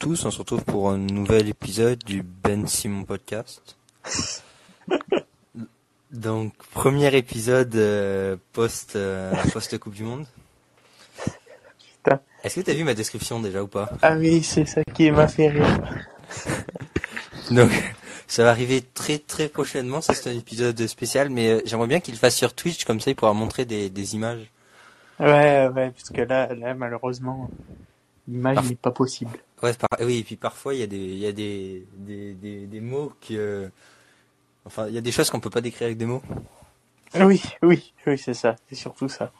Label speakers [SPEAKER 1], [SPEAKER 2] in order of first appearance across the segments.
[SPEAKER 1] tous, on se retrouve pour un nouvel épisode du Ben Simon Podcast. Donc, premier épisode euh, post, euh, post Coupe du Monde.
[SPEAKER 2] Putain.
[SPEAKER 1] Est-ce que t'as vu ma description déjà ou pas?
[SPEAKER 2] Ah oui, c'est ça qui m'a fait rire.
[SPEAKER 1] Donc, ça va arriver très très prochainement, ça c'est un épisode spécial, mais euh, j'aimerais bien qu'il fasse sur Twitch, comme ça il pourra montrer des, des images.
[SPEAKER 2] Ouais, ouais, parce que là, là malheureusement, l'image n'est pas possible.
[SPEAKER 1] Ouais, par- oui, et puis parfois il y a des, il y a des, des, des, des mots que... Enfin, il y a des choses qu'on peut pas décrire avec des mots.
[SPEAKER 2] Oui, oui, oui, c'est ça, c'est surtout ça.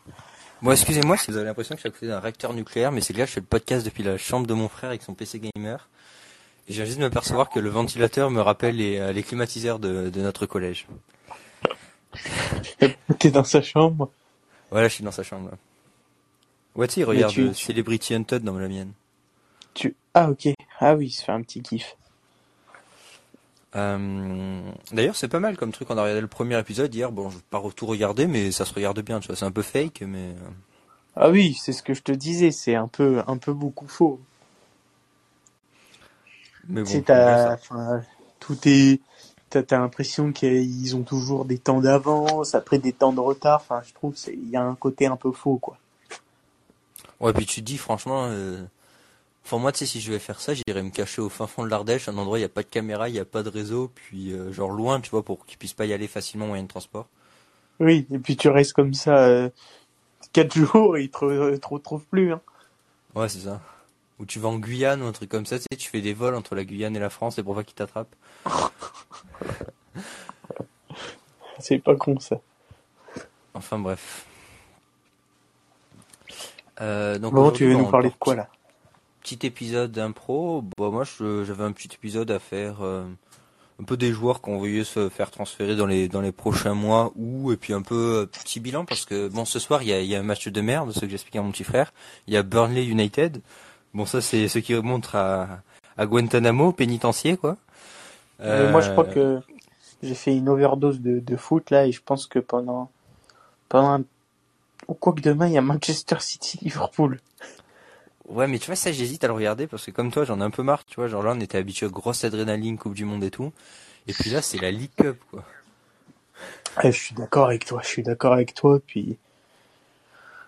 [SPEAKER 1] Bon, excusez-moi si vous avez l'impression que je suis à côté d'un réacteur nucléaire, mais c'est que là, je fais le podcast depuis la chambre de mon frère avec son PC gamer. Et viens juste de me percevoir que le ventilateur me rappelle les, euh, les climatiseurs de, de notre collège.
[SPEAKER 2] T'es dans sa chambre?
[SPEAKER 1] Voilà, je suis dans sa chambre. là. Ouais, tu regarde
[SPEAKER 2] tu-
[SPEAKER 1] euh, Celebrity Hunted dans la mienne.
[SPEAKER 2] Tu... Ah ok, ah oui, se fait un petit kiff.
[SPEAKER 1] Euh, D'ailleurs, c'est pas mal comme truc. On a regardé le premier épisode hier. Bon, je vais pas tout regarder, mais ça se regarde bien. Tu vois, c'est un peu fake, mais euh,
[SPEAKER 2] Ah oui, c'est ce que je te disais, c'est un peu, un peu beaucoup faux.
[SPEAKER 1] mais bon.
[SPEAKER 2] enfin, tout est, t'as, t'as l'impression qu'ils ont toujours des temps d'avance, après des temps de retard. Enfin, je trouve, il y a un côté un peu faux, quoi.
[SPEAKER 1] Ouais, puis tu te dis franchement. Euh... Enfin, moi, tu sais, si je vais faire ça, j'irai me cacher au fin fond de l'Ardèche, un endroit où il y a pas de caméra, il y a pas de réseau, puis euh, genre loin, tu vois, pour qu'ils puissent pas y aller facilement moyen de transport.
[SPEAKER 2] Oui, et puis tu restes comme ça euh, quatre jours et ils te, te retrouvent plus. Hein.
[SPEAKER 1] Ouais, c'est ça. Ou tu vas en Guyane ou un truc comme ça, tu sais, tu fais des vols entre la Guyane et la France, et pour pas qu'ils t'attrapent.
[SPEAKER 2] C'est pas con ça.
[SPEAKER 1] Enfin bref. Euh, donc
[SPEAKER 2] Bon, tu veux nous parler de quoi là?
[SPEAKER 1] Petit épisode d'impro. Bon, moi, j'avais un petit épisode à faire, euh, un peu des joueurs qu'on voyait se faire transférer dans les dans les prochains mois, ou et puis un peu euh, petit bilan parce que bon, ce soir il y a, il y a un match de merde, ce que j'expliquais à mon petit frère. Il y a Burnley United. Bon, ça c'est ce qui remonte à à Guantanamo, pénitencier quoi.
[SPEAKER 2] Euh, Moi, je crois que j'ai fait une overdose de, de foot là et je pense que pendant pendant ou quoi que demain il y a Manchester City Liverpool.
[SPEAKER 1] Ouais, mais tu vois, ça, j'hésite à le regarder parce que comme toi, j'en ai un peu marre, tu vois. Genre là, on était habitué à grosse adrénaline, Coupe du Monde et tout. Et puis là, c'est la League Cup, quoi.
[SPEAKER 2] Ouais, je suis d'accord avec toi, je suis d'accord avec toi. Puis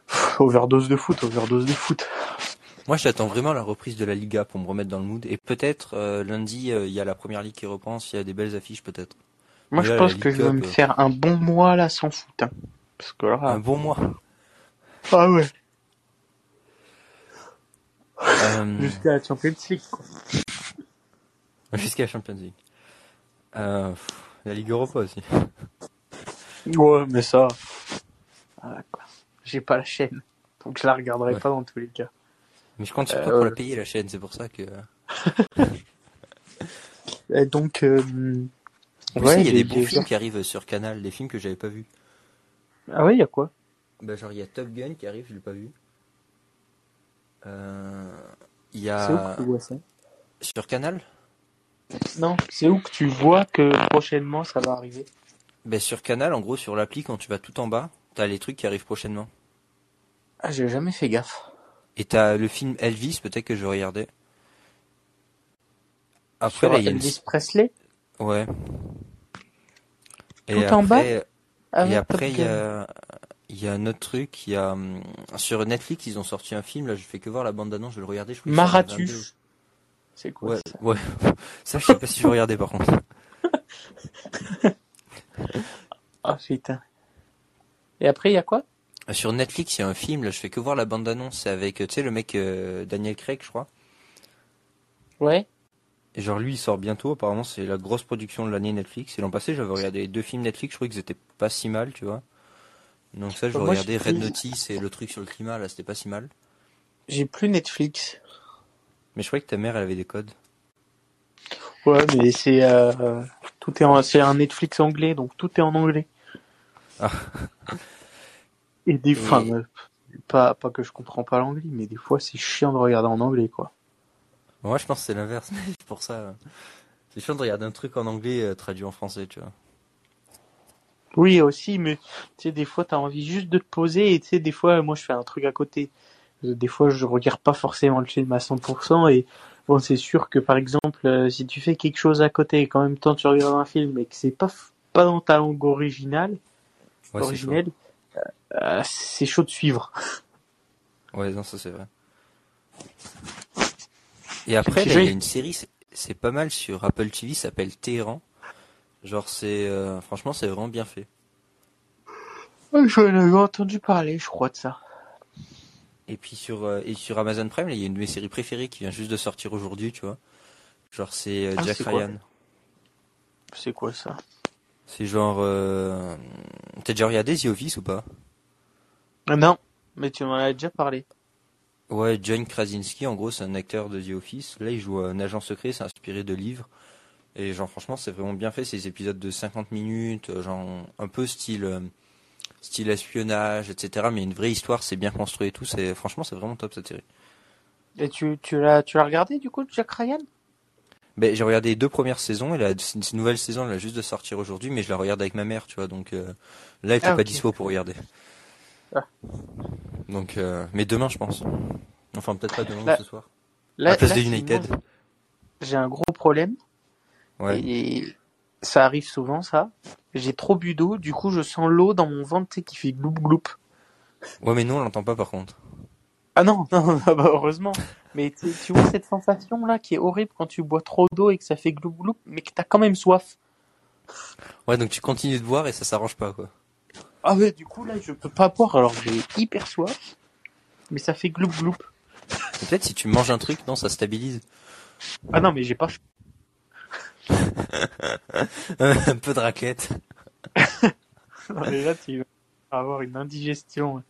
[SPEAKER 2] Pff, overdose de foot, overdose de foot.
[SPEAKER 1] Moi, j'attends vraiment la reprise de la Liga pour me remettre dans le mood. Et peut-être, euh, lundi, euh, il y a la première ligue qui reprend. S'il y a des belles affiches, peut-être.
[SPEAKER 2] Moi,
[SPEAKER 1] Mais
[SPEAKER 2] je
[SPEAKER 1] là,
[SPEAKER 2] pense que je vais me
[SPEAKER 1] euh,
[SPEAKER 2] faire un bon mois là sans foot. hein. Parce que là,
[SPEAKER 1] Un bon mois.
[SPEAKER 2] ah ouais,
[SPEAKER 1] Euh,
[SPEAKER 2] jusqu'à la Champions League. Quoi.
[SPEAKER 1] Jusqu'à la Champions League. Euh, pff, la Ligue Europa aussi.
[SPEAKER 2] Ouais, mais ça, voilà, quoi. J'ai pas la chaîne, donc je la regarderai
[SPEAKER 1] Ouais.
[SPEAKER 2] pas dans tous les cas.
[SPEAKER 1] Mais je compte sur
[SPEAKER 2] Euh,
[SPEAKER 1] toi pour
[SPEAKER 2] ouais.
[SPEAKER 1] la payer, la chaîne. C'est pour ça que...
[SPEAKER 2] Et donc, euh,
[SPEAKER 1] plus, il y a des bons films qui arrivent sur Canal. Des films que j'avais pas vus.
[SPEAKER 2] Ah ouais, il y a quoi?
[SPEAKER 1] Bah, genre, il y a Top Gun qui arrive, je l'ai pas vu. Euh, Il y
[SPEAKER 2] C'est où
[SPEAKER 1] a...
[SPEAKER 2] que tu vois ça?
[SPEAKER 1] Sur Canal?
[SPEAKER 2] Non, c'est où que tu vois que prochainement ça va arriver?
[SPEAKER 1] Ben sur Canal, en gros, sur l'appli, quand tu vas tout en bas, t'as les trucs qui arrivent prochainement.
[SPEAKER 2] Ah, j'ai jamais fait gaffe.
[SPEAKER 1] Et t'as le film Elvis, peut-être que je regardais. Après,
[SPEAKER 2] Sur
[SPEAKER 1] là, il y a une...
[SPEAKER 2] Elvis Presley?
[SPEAKER 1] Ouais. Et
[SPEAKER 2] Tout en bas?
[SPEAKER 1] après,
[SPEAKER 2] Ah
[SPEAKER 1] et après, il y a... Il y a un autre truc, il y a... hum, Sur Netflix, ils ont sorti un film, là, je fais que voir la bande-annonce, je vais le regarder, je crois
[SPEAKER 2] Maratu.
[SPEAKER 1] 22.
[SPEAKER 2] C'est quoi
[SPEAKER 1] Ouais,
[SPEAKER 2] ça?
[SPEAKER 1] ouais. Ça, je sais pas si je vais regarder, par contre.
[SPEAKER 2] Ah putain. Et après, il y a quoi?
[SPEAKER 1] Sur Netflix, il y a un film, là, je fais que voir la bande-annonce, c'est avec, tu sais, le mec euh, Daniel Craig, je crois.
[SPEAKER 2] Ouais.
[SPEAKER 1] Et genre lui il sort bientôt, apparemment c'est la grosse production de l'année Netflix. Et l'an passé j'avais regardé deux films Netflix, je trouvais qu'ils étaient pas si mal, tu vois. Donc ça je
[SPEAKER 2] Moi,
[SPEAKER 1] regardais
[SPEAKER 2] j'ai
[SPEAKER 1] Red
[SPEAKER 2] pris-
[SPEAKER 1] Notice et le truc sur le climat là c'était pas si mal.
[SPEAKER 2] J'ai plus Netflix.
[SPEAKER 1] Mais je croyais que ta mère elle avait des codes.
[SPEAKER 2] Ouais, mais c'est euh, tout est en, c'est un Netflix anglais, donc tout est en anglais.
[SPEAKER 1] Ah.
[SPEAKER 2] Et des fois, euh, pas pas que je comprends pas l'anglais, mais des fois c'est chiant de regarder en anglais, quoi.
[SPEAKER 1] Moi je pense que c'est l'inverse, c'est pour ça. C'est chiant de regarder un truc en anglais euh, traduit en français, tu vois.
[SPEAKER 2] Oui, aussi, mais tu sais, des fois, t'as envie juste de te poser et tu sais, des fois, moi, je fais un truc à côté. Euh, Des fois, je regarde pas forcément le film à 100% et Bon, c'est sûr que par exemple, euh, si tu fais quelque chose à côté et qu'en même temps tu regardes un film et que c'est pas f- pas dans ta langue originale,
[SPEAKER 1] Ouais, c'est chaud.
[SPEAKER 2] originelle, euh, c'est chaud de suivre.
[SPEAKER 1] Ouais, non, ça c'est vrai. Et après, là, il y a une série, c'est- pas mal sur Apple TV, ça s'appelle Téhéran. Genre, c'est, euh, franchement, c'est vraiment bien fait.
[SPEAKER 2] J'en avais entendu parler, je crois de ça.
[SPEAKER 1] Et puis sur, euh, et sur Amazon Prime, il y a une de mes séries préférées qui vient juste de sortir aujourd'hui, tu vois. Genre, c'est euh,
[SPEAKER 2] Ah,
[SPEAKER 1] Jack Ryan.
[SPEAKER 2] C'est quoi ça?
[SPEAKER 1] C'est genre, t'as déjà regardé The Office ou pas?
[SPEAKER 2] Ah, Non, mais tu m'en as déjà parlé.
[SPEAKER 1] Ouais, John Krasinski, en gros, c'est un acteur de The Office. Là, il joue un agent secret, c'est inspiré de livres. Et genre, franchement, c'est vraiment bien fait. Des épisodes de 50 minutes, euh, genre, un peu style, euh, style espionnage, etc. Mais une vraie histoire, c'est bien construit et tout. C'est, franchement, c'est vraiment top, cette série.
[SPEAKER 2] Et tu, tu l'as tu l'as regardé du coup, Jack Ryan?
[SPEAKER 1] Ben, j'ai regardé les deux premières saisons et la nouvelle saison, elle a juste de sortir aujourd'hui, mais je la regarde avec ma mère, tu vois. Donc, euh, là, elle était
[SPEAKER 2] Ah,
[SPEAKER 1] pas
[SPEAKER 2] ok.
[SPEAKER 1] dispo pour regarder.
[SPEAKER 2] Ah.
[SPEAKER 1] Donc, euh, mais demain, je pense. Enfin, peut-être pas demain
[SPEAKER 2] Là-
[SPEAKER 1] ou ce soir.
[SPEAKER 2] Là,
[SPEAKER 1] à la place
[SPEAKER 2] là,
[SPEAKER 1] de United.
[SPEAKER 2] J'ai un gros problème.
[SPEAKER 1] Ouais.
[SPEAKER 2] Et ça arrive souvent, ça. J'ai trop bu d'eau, du coup, je sens l'eau dans mon ventre, qui fait gloup gloup.
[SPEAKER 1] Ouais, mais nous, on l'entend pas par contre.
[SPEAKER 2] Ah non, non, bah, heureusement. Mais tu vois cette sensation là qui est horrible quand tu bois trop d'eau et que ça fait gloup gloup, mais que t'as quand même soif.
[SPEAKER 1] Ouais, donc tu continues de boire et ça s'arrange pas, quoi.
[SPEAKER 2] Ah ouais, du coup là, je peux pas boire alors j'ai hyper soif, mais ça fait gloup gloup.
[SPEAKER 1] Peut-être si tu manges un truc, non, ça stabilise.
[SPEAKER 2] Ah non, mais j'ai pas.
[SPEAKER 1] un peu de raquette.
[SPEAKER 2] Non, mais là, tu vas avoir une indigestion.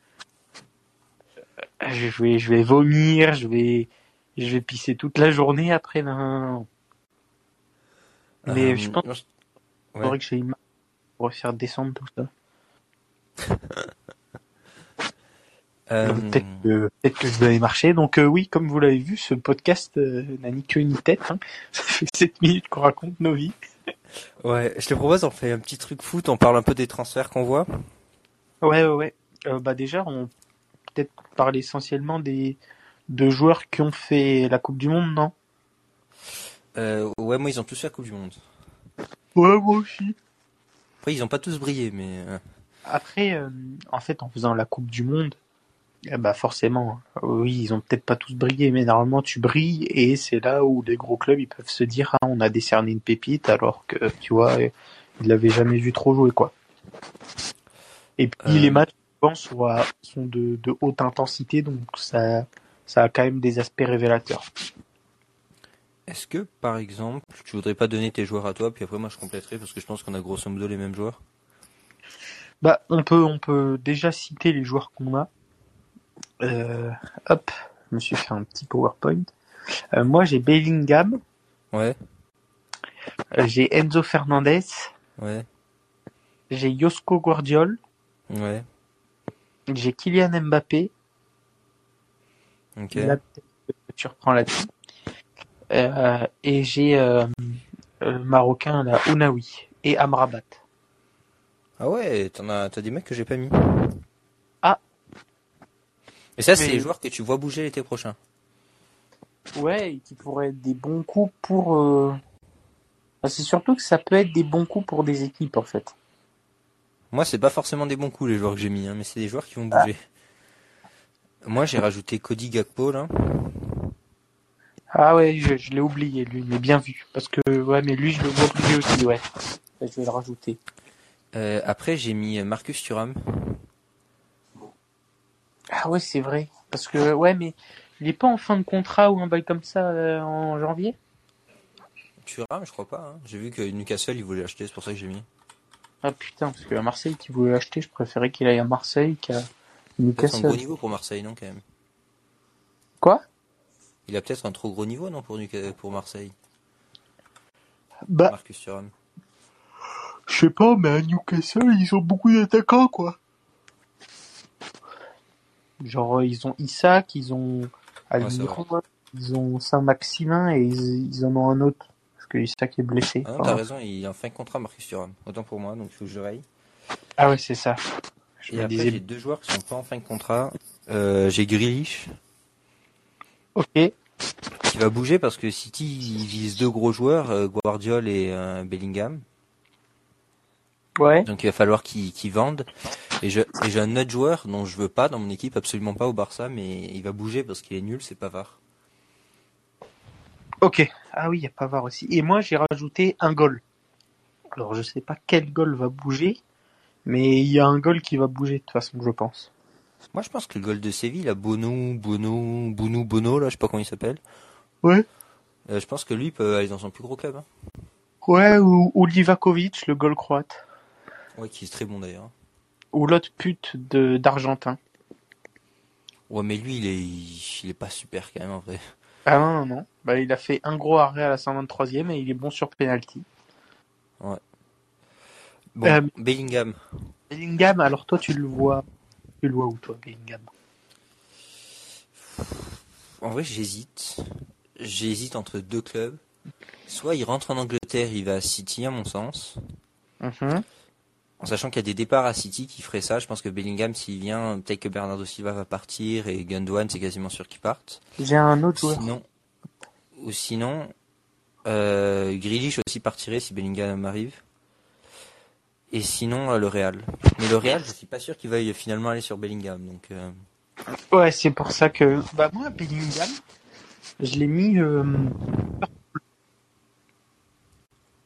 [SPEAKER 2] Je vais, je vais vomir, je vais, je vais pisser toute la journée après. Non. Mais
[SPEAKER 1] Euh,
[SPEAKER 2] je pense qu'il
[SPEAKER 1] ouais.
[SPEAKER 2] faudrait que j'aille pour faire descendre tout ça.
[SPEAKER 1] Euh,
[SPEAKER 2] Peut-être que, peut-être que je vais aller marcher. Donc euh, oui, comme vous l'avez vu, ce podcast euh, n'a ni queue ni tête. hein. Ça fait 7 minutes qu'on raconte nos vies.
[SPEAKER 1] ouais, je te propose, on fait un petit truc foot, on parle un peu des transferts qu'on voit.
[SPEAKER 2] Ouais, ouais, ouais. Bah déjà, on peut-être parler essentiellement des de joueurs qui ont fait la Coupe du Monde, non?
[SPEAKER 1] Ouais, moi, ils ont tous fait la Coupe du Monde.
[SPEAKER 2] Ouais, moi aussi.
[SPEAKER 1] Après, ils ont pas tous brillé, mais...
[SPEAKER 2] Après, en fait, en faisant la Coupe du Monde, eh bah forcément, euh, oui, ils ont peut-être pas tous brillé, mais normalement tu brilles et c'est là où les gros clubs ils peuvent se dire ah, on a décerné une pépite alors que tu vois euh, ils l'avaient jamais vu trop jouer quoi. Et puis
[SPEAKER 1] Euh.
[SPEAKER 2] les matchs souvent sont, à- sont de, de haute intensité donc ça ça a quand même des aspects révélateurs.
[SPEAKER 1] Est-ce que, par exemple, tu voudrais pas donner tes joueurs à toi, puis après, moi, je compléterai, parce que je pense qu'on a grosso modo les mêmes joueurs?
[SPEAKER 2] Bah on peut on peut déjà citer les joueurs qu'on a. Euh, hop, je me suis fait un petit PowerPoint. Euh, moi j'ai Bellingham.
[SPEAKER 1] Ouais,
[SPEAKER 2] Euh, J'ai Enzo Fernandez,
[SPEAKER 1] ouais,
[SPEAKER 2] j'ai Josko Guardiol,
[SPEAKER 1] ouais,
[SPEAKER 2] j'ai Kylian Mbappé,
[SPEAKER 1] ok.
[SPEAKER 2] là tu reprends là-dessus, Euh, et j'ai euh, le Marocain là, Ounaoui et Amrabat.
[SPEAKER 1] Ah ouais, t'en as, t'as des mecs que j'ai pas mis.
[SPEAKER 2] Ah.
[SPEAKER 1] Et ça, c'est les joueurs que tu vois bouger l'été prochain.
[SPEAKER 2] Ouais, et qui pourraient être des bons coups pour... euh, c'est surtout que ça peut être des bons coups pour des équipes en fait.
[SPEAKER 1] Moi, c'est pas forcément des bons coups, les joueurs que j'ai mis, hein, mais c'est des joueurs qui vont bouger. Moi, j'ai rajouté Cody Gakpo, là.
[SPEAKER 2] Ah ouais, je, je l'ai oublié lui, mais bien vu. Parce que ouais, mais lui je le vois oublier aussi, ouais. Je vais le rajouter.
[SPEAKER 1] Euh, après, j'ai mis Marcus Thuram.
[SPEAKER 2] Ah ouais, c'est vrai. Parce que, ouais, mais il est pas en fin de contrat ou un bail comme ça euh, en janvier?
[SPEAKER 1] Thuram, je crois pas. hein. J'ai vu que Newcastle, ils voulaient l'acheter, c'est pour ça que j'ai mis.
[SPEAKER 2] Ah putain, parce que à Marseille qui voulait l'acheter, je préférais qu'il aille à Marseille qu'à
[SPEAKER 1] Peut-être un
[SPEAKER 2] Newcastle.
[SPEAKER 1] gros niveau pour Marseille, non, quand même?
[SPEAKER 2] Quoi?
[SPEAKER 1] Il a peut-être un trop gros niveau, non, pour, Newca- pour Marseille,
[SPEAKER 2] Bah,
[SPEAKER 1] Marcus Thuram.
[SPEAKER 2] je sais pas, mais à Newcastle, ils ont beaucoup d'attaquants, quoi. Genre, euh, ils ont Isaac, ils ont Almiron, ils ont Saint-Maximin et ils, ils en ont un autre. Parce que Isaac est blessé.
[SPEAKER 1] Ah t'as raison, il est en fin de contrat, Marcus Thuram. Autant pour moi, donc il faut que je raye.
[SPEAKER 2] ah ouais, c'est ça. Je
[SPEAKER 1] Et après,
[SPEAKER 2] disais,
[SPEAKER 1] j'ai deux joueurs qui sont pas en fin de contrat. Euh, j'ai Grealish.
[SPEAKER 2] ok.
[SPEAKER 1] qui va bouger parce que City il vise deux gros joueurs, euh, Guardiol et euh, Bellingham.
[SPEAKER 2] Ouais.
[SPEAKER 1] Donc il va falloir qu'ils qu'ils vendent. Et j'ai un autre joueur dont je veux pas dans mon équipe, absolument pas au Barça, mais il va bouger parce qu'il est nul, c'est Pavard.
[SPEAKER 2] Ok. Ah oui, il y a Pavard aussi. Et moi, j'ai rajouté un goal. Alors, je sais pas quel goal va bouger, mais il y a un goal qui va bouger de toute façon, je pense.
[SPEAKER 1] Moi je pense que le goal de Séville, là, Bono, Bono, Bono, Bono, là, je sais pas comment il s'appelle.
[SPEAKER 2] Ouais.
[SPEAKER 1] Euh, je pense que lui peut aller dans son plus gros club. Hein.
[SPEAKER 2] Ouais, ou, ou Livakovic, le goal croate.
[SPEAKER 1] Ouais, qui est très bon d'ailleurs.
[SPEAKER 2] Ou l'autre pute de d'Argentin.
[SPEAKER 1] Ouais, mais lui il est, il, il est pas super quand même en vrai.
[SPEAKER 2] Ah non, non, non. Bah, il a fait un gros arrêt à la 123e et il est bon sur penalty.
[SPEAKER 1] Bon,
[SPEAKER 2] Euh,
[SPEAKER 1] Bellingham.
[SPEAKER 2] Bellingham, alors toi, tu le vois. Tu le vois où, toi, Bellingham?
[SPEAKER 1] En vrai, j'hésite. J'hésite entre deux clubs. Soit il rentre en Angleterre, il va à City à mon sens.
[SPEAKER 2] Mhm.
[SPEAKER 1] En sachant qu'il y a des départs à City qui feraient ça, je pense que Bellingham s'il vient, peut-être que Bernardo Silva va partir et Gundogan c'est quasiment sûr qu'il parte.
[SPEAKER 2] J'ai un autre joueur.
[SPEAKER 1] Sinon, ou sinon, euh, Grealish aussi partirait si Bellingham arrive. Et sinon, euh, le Real. Mais le Real, je suis pas sûr qu'il veuille finalement aller sur Bellingham. Donc, euh,
[SPEAKER 2] Ouais, c'est pour ça que. Bah, moi, Bellingham, je l'ai mis. euh,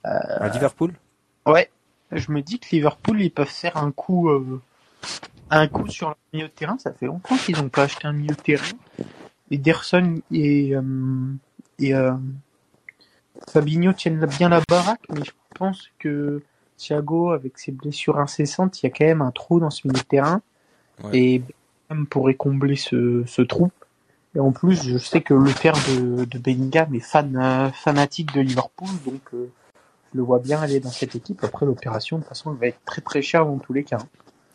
[SPEAKER 1] à Liverpool?
[SPEAKER 2] Ouais, je me dis que Liverpool, ils peuvent faire un coup, euh, un coup sur le milieu de terrain. Ça fait longtemps qu'ils n'ont pas acheté un milieu de terrain. Ederson et, euh, et euh, Fabinho tiennent bien la baraque, mais je pense que Thiago, avec ses blessures incessantes, il y a quand même un trou dans ce milieu de terrain.
[SPEAKER 1] Ouais.
[SPEAKER 2] Et Bellingham pourrait combler ce, ce trou. Et en plus, je sais que le père de, de Bellingham est fan, euh, fanatique de Liverpool, donc euh, le vois bien aller dans cette équipe. Après, l'opération, de toute façon, elle va être très très chère dans tous les cas.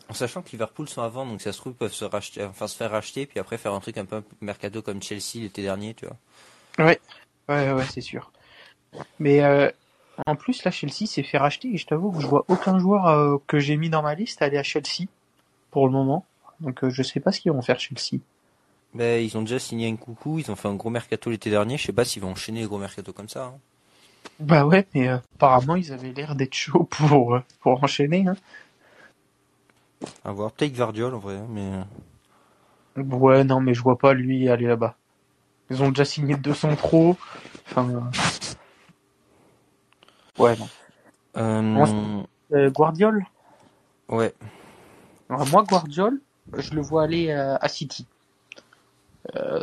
[SPEAKER 1] En sachant que Liverpool sont avant, donc ça se trouve ils peuvent se racheter, enfin se faire racheter, puis après faire un truc un peu mercado comme Chelsea l'été dernier, tu vois.
[SPEAKER 2] Ouais, ouais, ouais, c'est sûr. Mais euh, en plus, là, Chelsea s'est fait racheter et je t'avoue que je vois aucun joueur euh, que j'ai mis dans ma liste aller à Chelsea pour le moment. Donc, euh, je sais pas ce qu'ils vont faire Chelsea.
[SPEAKER 1] Ben, ils ont déjà signé un coucou, ils ont fait un gros mercato l'été dernier, je sais pas s'ils vont enchaîner les gros mercato comme ça. hein.
[SPEAKER 2] Bah ouais, mais euh, apparemment, ils avaient l'air d'être chauds pour, euh, pour enchaîner. Hein.
[SPEAKER 1] À voir, peut-être Guardiol en vrai, hein, mais... euh,
[SPEAKER 2] Ouais, non, mais je vois pas lui aller là-bas. Ils ont déjà signé 200 trop. Enfin. euh, Ouais, non.
[SPEAKER 1] Euh,
[SPEAKER 2] Euh, Guardiol?
[SPEAKER 1] Ouais,
[SPEAKER 2] Alors, Moi, Guardiol, je le vois aller à City.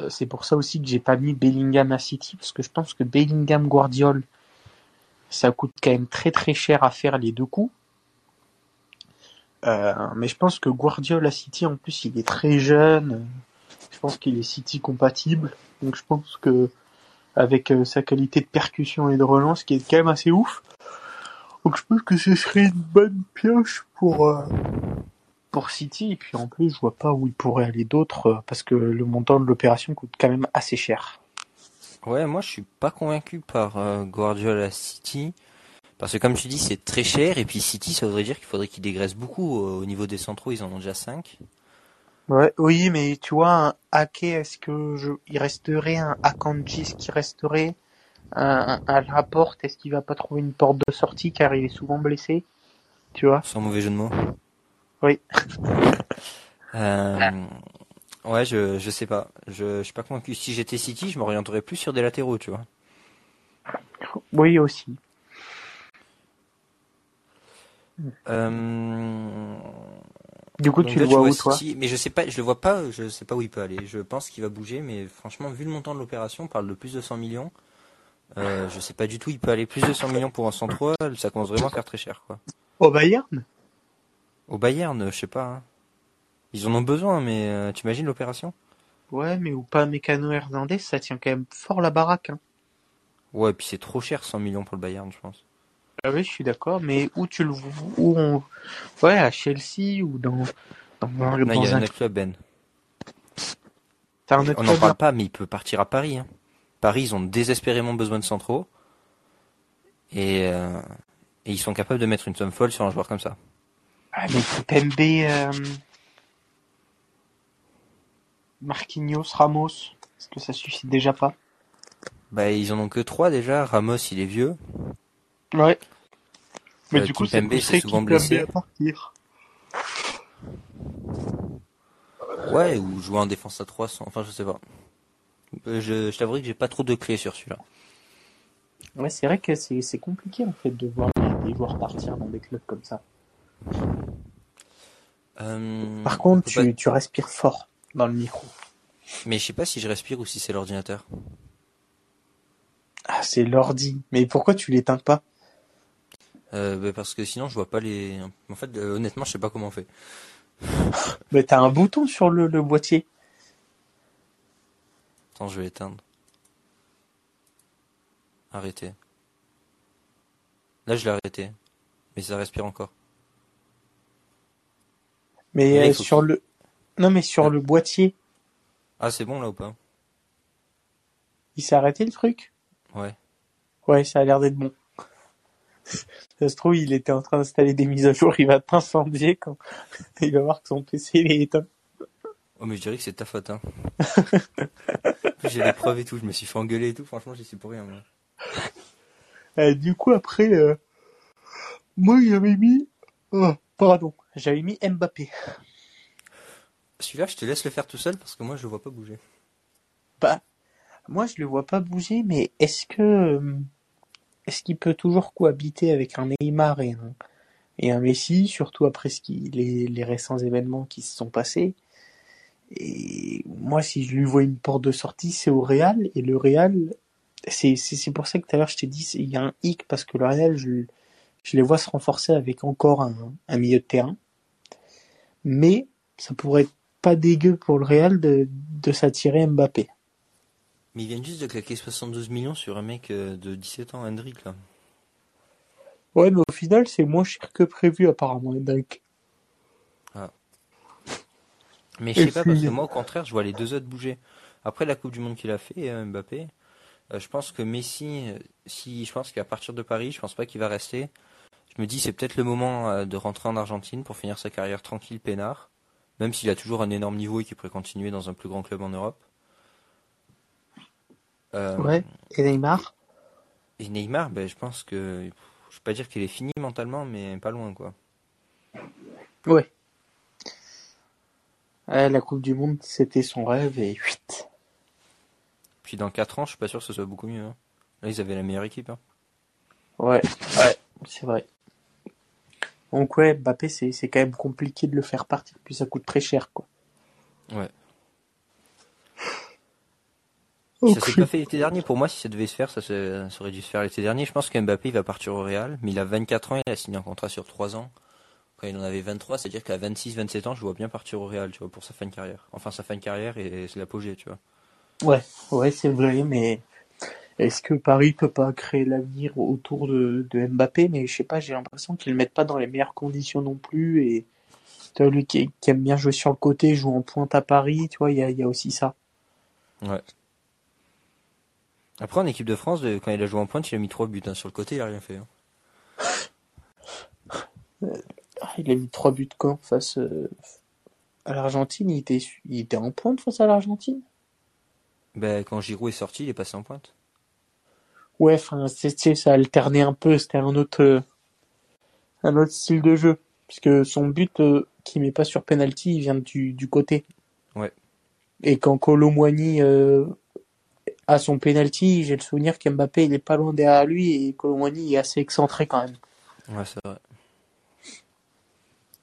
[SPEAKER 2] C'est pour ça aussi que j'ai pas mis Bellingham à City, parce que je pense que Bellingham Guardiol, ça coûte quand même très très cher à faire les deux coups. Euh, mais je pense que Guardiol à City, en plus, il est très jeune. Je pense qu'il est City compatible. Donc je pense que avec euh, sa qualité de percussion et de relance, qui est quand même assez ouf. Donc je pense que ce serait une bonne pioche pour euh, pour City. Et puis en plus, je vois pas où il pourrait aller d'autre euh, parce que le montant de l'opération coûte quand même assez cher.
[SPEAKER 1] Ouais, moi je suis pas convaincu par euh, Guardiola City, parce que comme tu dis c'est très cher, et puis City ça voudrait dire qu'il faudrait qu'ils dégraissent beaucoup euh, au niveau des centraux, ils en ont déjà 5.
[SPEAKER 2] Ouais, oui, mais tu vois, un Ake, est-ce que je, il resterait un Akanji, est-ce qu'il resterait un, un, un Laporte, est-ce qu'il va pas trouver une porte de sortie car il est souvent blessé, tu vois?
[SPEAKER 1] Sans mauvais jeu de mots.
[SPEAKER 2] Oui.
[SPEAKER 1] Euh, ouais, je, je sais pas. Je, je suis pas convaincu. Si j'étais City, je m'orienterais plus sur des latéraux, tu vois.
[SPEAKER 2] Oui, aussi.
[SPEAKER 1] Euh,
[SPEAKER 2] Du coup,
[SPEAKER 1] donc
[SPEAKER 2] tu
[SPEAKER 1] là,
[SPEAKER 2] le vois où,
[SPEAKER 1] City,
[SPEAKER 2] toi?
[SPEAKER 1] Mais je sais pas, je le vois pas, je sais pas où il peut aller. Je pense qu'il va bouger, mais franchement, vu le montant de l'opération, on parle de plus de 100 millions. Euh, je sais pas du tout, il peut aller plus de 100 millions pour un central, ça commence vraiment à faire très cher, quoi.
[SPEAKER 2] Au Bayern?
[SPEAKER 1] Au Bayern, je sais pas. hein. Ils en ont besoin, mais euh, tu imagines l'opération?
[SPEAKER 2] Ouais, mais ou pas Mécano Hernandez, ça tient quand même fort la baraque. Hein.
[SPEAKER 1] Ouais, et puis c'est trop cher, 100 millions pour le Bayern, je pense.
[SPEAKER 2] Ah oui, je suis d'accord, mais où tu le vois où on... Ouais, à Chelsea ou dans, dans, dans
[SPEAKER 1] Non, il y a
[SPEAKER 2] un...
[SPEAKER 1] club, Ben.
[SPEAKER 2] Un
[SPEAKER 1] On n'en parle pas, mais il peut partir à Paris. hein. Paris, ils ont désespérément besoin de centraux. Et, euh, et ils sont capables de mettre une somme folle sur un joueur comme ça.
[SPEAKER 2] Ah, mais Pembe, euh... Marquinhos, Ramos, est-ce que ça suffit déjà pas?
[SPEAKER 1] Bah, ils en ont que trois déjà. Ramos, il est vieux.
[SPEAKER 2] Ouais. Mais
[SPEAKER 1] Euh,
[SPEAKER 2] du coup,
[SPEAKER 1] c'est souvent
[SPEAKER 2] Kimpembe
[SPEAKER 1] blessé.
[SPEAKER 2] à partir.
[SPEAKER 1] Ouais, ou jouer en défense à 300. Enfin, je sais pas. Euh, Je, je t'avouerai que j'ai pas trop de clés sur celui-là.
[SPEAKER 2] Ouais, c'est vrai que c'est c'est compliqué en fait de voir des, joueurs partir dans des clubs comme ça.
[SPEAKER 1] Euh,
[SPEAKER 2] Par
[SPEAKER 1] on
[SPEAKER 2] contre,
[SPEAKER 1] peut
[SPEAKER 2] tu,
[SPEAKER 1] pas-
[SPEAKER 2] tu respires fort dans le micro.
[SPEAKER 1] Mais je sais pas si je respire ou si c'est l'ordinateur.
[SPEAKER 2] Ah, c'est l'ordi. Mais pourquoi tu l'éteins pas?
[SPEAKER 1] Euh, bah, parce que sinon, je vois pas les. En fait, euh, honnêtement, je sais pas comment on fait.
[SPEAKER 2] Mais t'as un bouton sur le, le boîtier.
[SPEAKER 1] Attends, je vais éteindre. Arrêter. Là, je l'ai arrêté. Mais ça respire encore.
[SPEAKER 2] Mais euh, sur le. Non, mais sur le boîtier,
[SPEAKER 1] Ah, c'est bon là ou pas?
[SPEAKER 2] Il s'est arrêté le truc?
[SPEAKER 1] Ouais.
[SPEAKER 2] Ouais, ça a l'air d'être bon. Ça se trouve, il était en train d'installer des mises à jour, il va t'incendier quand il va voir que son PC il est éteint.
[SPEAKER 1] Oh, mais je dirais que c'est ta faute, hein. J'ai les preuves et tout, je me suis fait engueuler et tout, franchement, j'y suis pour rien, moi.
[SPEAKER 2] Euh, du coup, après, euh, moi j'avais mis. Oh, pardon, j'avais mis Mbappé.
[SPEAKER 1] Celui-là, je te laisse le faire tout seul parce que moi, je le vois pas bouger.
[SPEAKER 2] Bah, moi je le vois pas bouger, mais est-ce que euh, est-ce qu'il peut toujours cohabiter avec un Neymar et un et un Messi, surtout après ce qui les, les récents événements qui se sont passés? Et moi, si je lui vois une porte de sortie, c'est au Real. Et le Real, c'est c'est c'est pour ça que tout à l'heure je t'ai dit, il y a un hic parce que le Real, je je les vois se renforcer avec encore un, un milieu de terrain. Mais ça pourrait être pas dégueu pour le Real de de s'attirer Mbappé.
[SPEAKER 1] Mais ils viennent juste de claquer 72 millions sur un mec euh, de 17 ans, Hendrik, là.
[SPEAKER 2] Ouais, mais au final, c'est moins cher que prévu, apparemment, donc.
[SPEAKER 1] Mais je sais pas, parce que moi, au contraire, je vois les deux autres bouger. Après la Coupe du Monde qu'il a fait, euh, Mbappé, euh, je pense que Messi, si, je pense qu'à partir de Paris, je pense pas qu'il va rester. Je me dis, c'est peut-être le moment de rentrer en Argentine pour finir sa carrière tranquille, peinard. Même s'il a toujours un énorme niveau et qu'il pourrait continuer dans un plus grand club en Europe. Euh,
[SPEAKER 2] Ouais. Et Neymar?
[SPEAKER 1] Et Neymar, ben, je pense que, je vais pas dire qu'il est fini mentalement, mais pas loin, quoi.
[SPEAKER 2] Ouais. Ouais, la Coupe du Monde, c'était son rêve, et 8.
[SPEAKER 1] Puis dans 4 ans, je suis pas sûr que ce soit beaucoup mieux. hein. Là, ils avaient la meilleure équipe. hein.
[SPEAKER 2] Ouais, ouais, c'est vrai. Donc ouais, Mbappé, c'est, c'est quand même compliqué de le faire partir, puis ça coûte très cher, quoi.
[SPEAKER 1] Ouais.
[SPEAKER 2] Ok.
[SPEAKER 1] Ça s'est pas fait l'été dernier. Pour moi, si ça devait se faire, ça, se- ça aurait dû se faire l'été dernier. Je pense qu'Mbappé il va partir au Real, mais il a 24 ans, il a signé un contrat sur 3 ans. Quand il en avait 23, c'est-à-dire qu'à 26, 27 ans, je vois bien partir au Real, tu vois, pour sa fin de carrière. Enfin, sa fin de carrière et c'est l'apogée, tu vois.
[SPEAKER 2] Ouais, ouais, c'est vrai, mais est-ce que Paris peut pas créer l'avenir autour de, de Mbappé? Mais je sais pas, j'ai l'impression qu'ils le mettent pas dans les meilleures conditions non plus, et tu vois, lui qui, qui aime bien jouer sur le côté, joue en pointe à Paris, tu vois, il y a, il y a aussi ça.
[SPEAKER 1] Ouais. Après, en équipe de France, quand il a joué en pointe, il a mis 3 buts. hein. Sur le côté, il a rien fait. hein.
[SPEAKER 2] Ah, il a mis trois buts quand? Face euh, à l'Argentine, il était, il était en pointe face à l'Argentine?
[SPEAKER 1] Ben, quand Giroud est sorti, il est passé en pointe.
[SPEAKER 2] Ouais, enfin, c'est- ça alternait un peu, c'était un autre, euh, un autre style de jeu. Parce que son but, euh, qui met pas sur penalty, il vient du, du côté.
[SPEAKER 1] Ouais.
[SPEAKER 2] Et quand Colomwani, euh, a son penalty, j'ai le souvenir qu'Mbappé, il est pas loin derrière lui et Colomwani est assez excentré quand même.
[SPEAKER 1] Ouais, c'est vrai.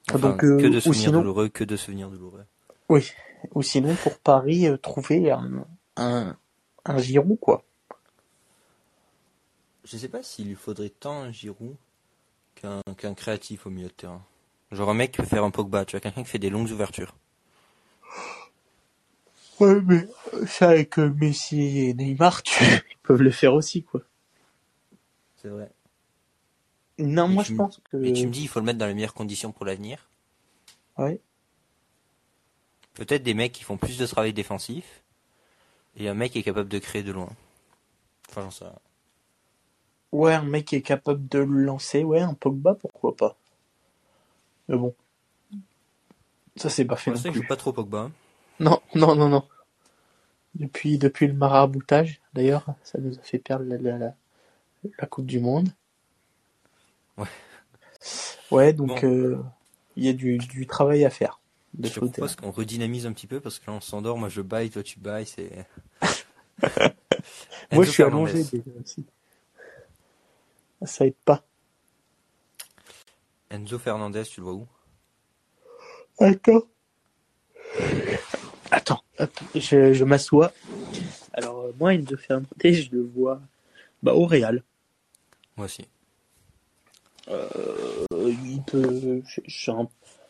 [SPEAKER 2] Ah, donc, euh,
[SPEAKER 1] que de
[SPEAKER 2] ou
[SPEAKER 1] souvenirs
[SPEAKER 2] sinon-
[SPEAKER 1] douloureux, que de souvenirs douloureux.
[SPEAKER 2] Oui. Ou sinon, pour Paris, euh, trouver un, un, un Giroud, quoi.
[SPEAKER 1] Je sais pas s'il lui faudrait tant un Giroud qu'un créatif au milieu de terrain. Genre un mec qui peut faire un Pogba, tu vois, quelqu'un qui fait des longues ouvertures.
[SPEAKER 2] Ouais, mais ça avec euh, Messi et Neymar, tu... ils peuvent le faire aussi, quoi.
[SPEAKER 1] C'est vrai.
[SPEAKER 2] Non,
[SPEAKER 1] Et
[SPEAKER 2] moi je pense que...
[SPEAKER 1] Et tu me dis, il faut le mettre dans les meilleures conditions pour l'avenir.
[SPEAKER 2] Ouais.
[SPEAKER 1] Peut-être des mecs qui font plus de travail défensif et un mec qui est capable de créer de loin. Enfin, j'en sais rien.
[SPEAKER 2] Ouais, un mec qui est capable de le lancer, ouais, un Pogba, pourquoi pas. Mais bon. Ça, c'est pas fait
[SPEAKER 1] Pour
[SPEAKER 2] non
[SPEAKER 1] l'instant, il joue
[SPEAKER 2] plus.
[SPEAKER 1] pas trop Pogba. hein.
[SPEAKER 2] Non, non, non, non. depuis, depuis le maraboutage, d'ailleurs, ça nous a fait perdre la, la, la, la Coupe du Monde.
[SPEAKER 1] Ouais.
[SPEAKER 2] Ouais, donc
[SPEAKER 1] Bon.
[SPEAKER 2] euh, il y a du, du travail à faire. De
[SPEAKER 1] Je te
[SPEAKER 2] ce côté.
[SPEAKER 1] propose qu'on redynamise un petit peu parce que là on s'endort, moi je baille, toi tu bailles, c'est.
[SPEAKER 2] Moi,
[SPEAKER 1] Enzo
[SPEAKER 2] je suis
[SPEAKER 1] Fernandez.
[SPEAKER 2] allongé déjà aussi. Ça aide pas.
[SPEAKER 1] Enzo Fernandez, tu le vois où?
[SPEAKER 2] Attends. Attends, attends, je, je m'assois. Alors, euh, moi, Enzo Fernandez, je le vois bah, au Real.
[SPEAKER 1] Moi aussi.
[SPEAKER 2] Euh, il peut. Je, je sais un-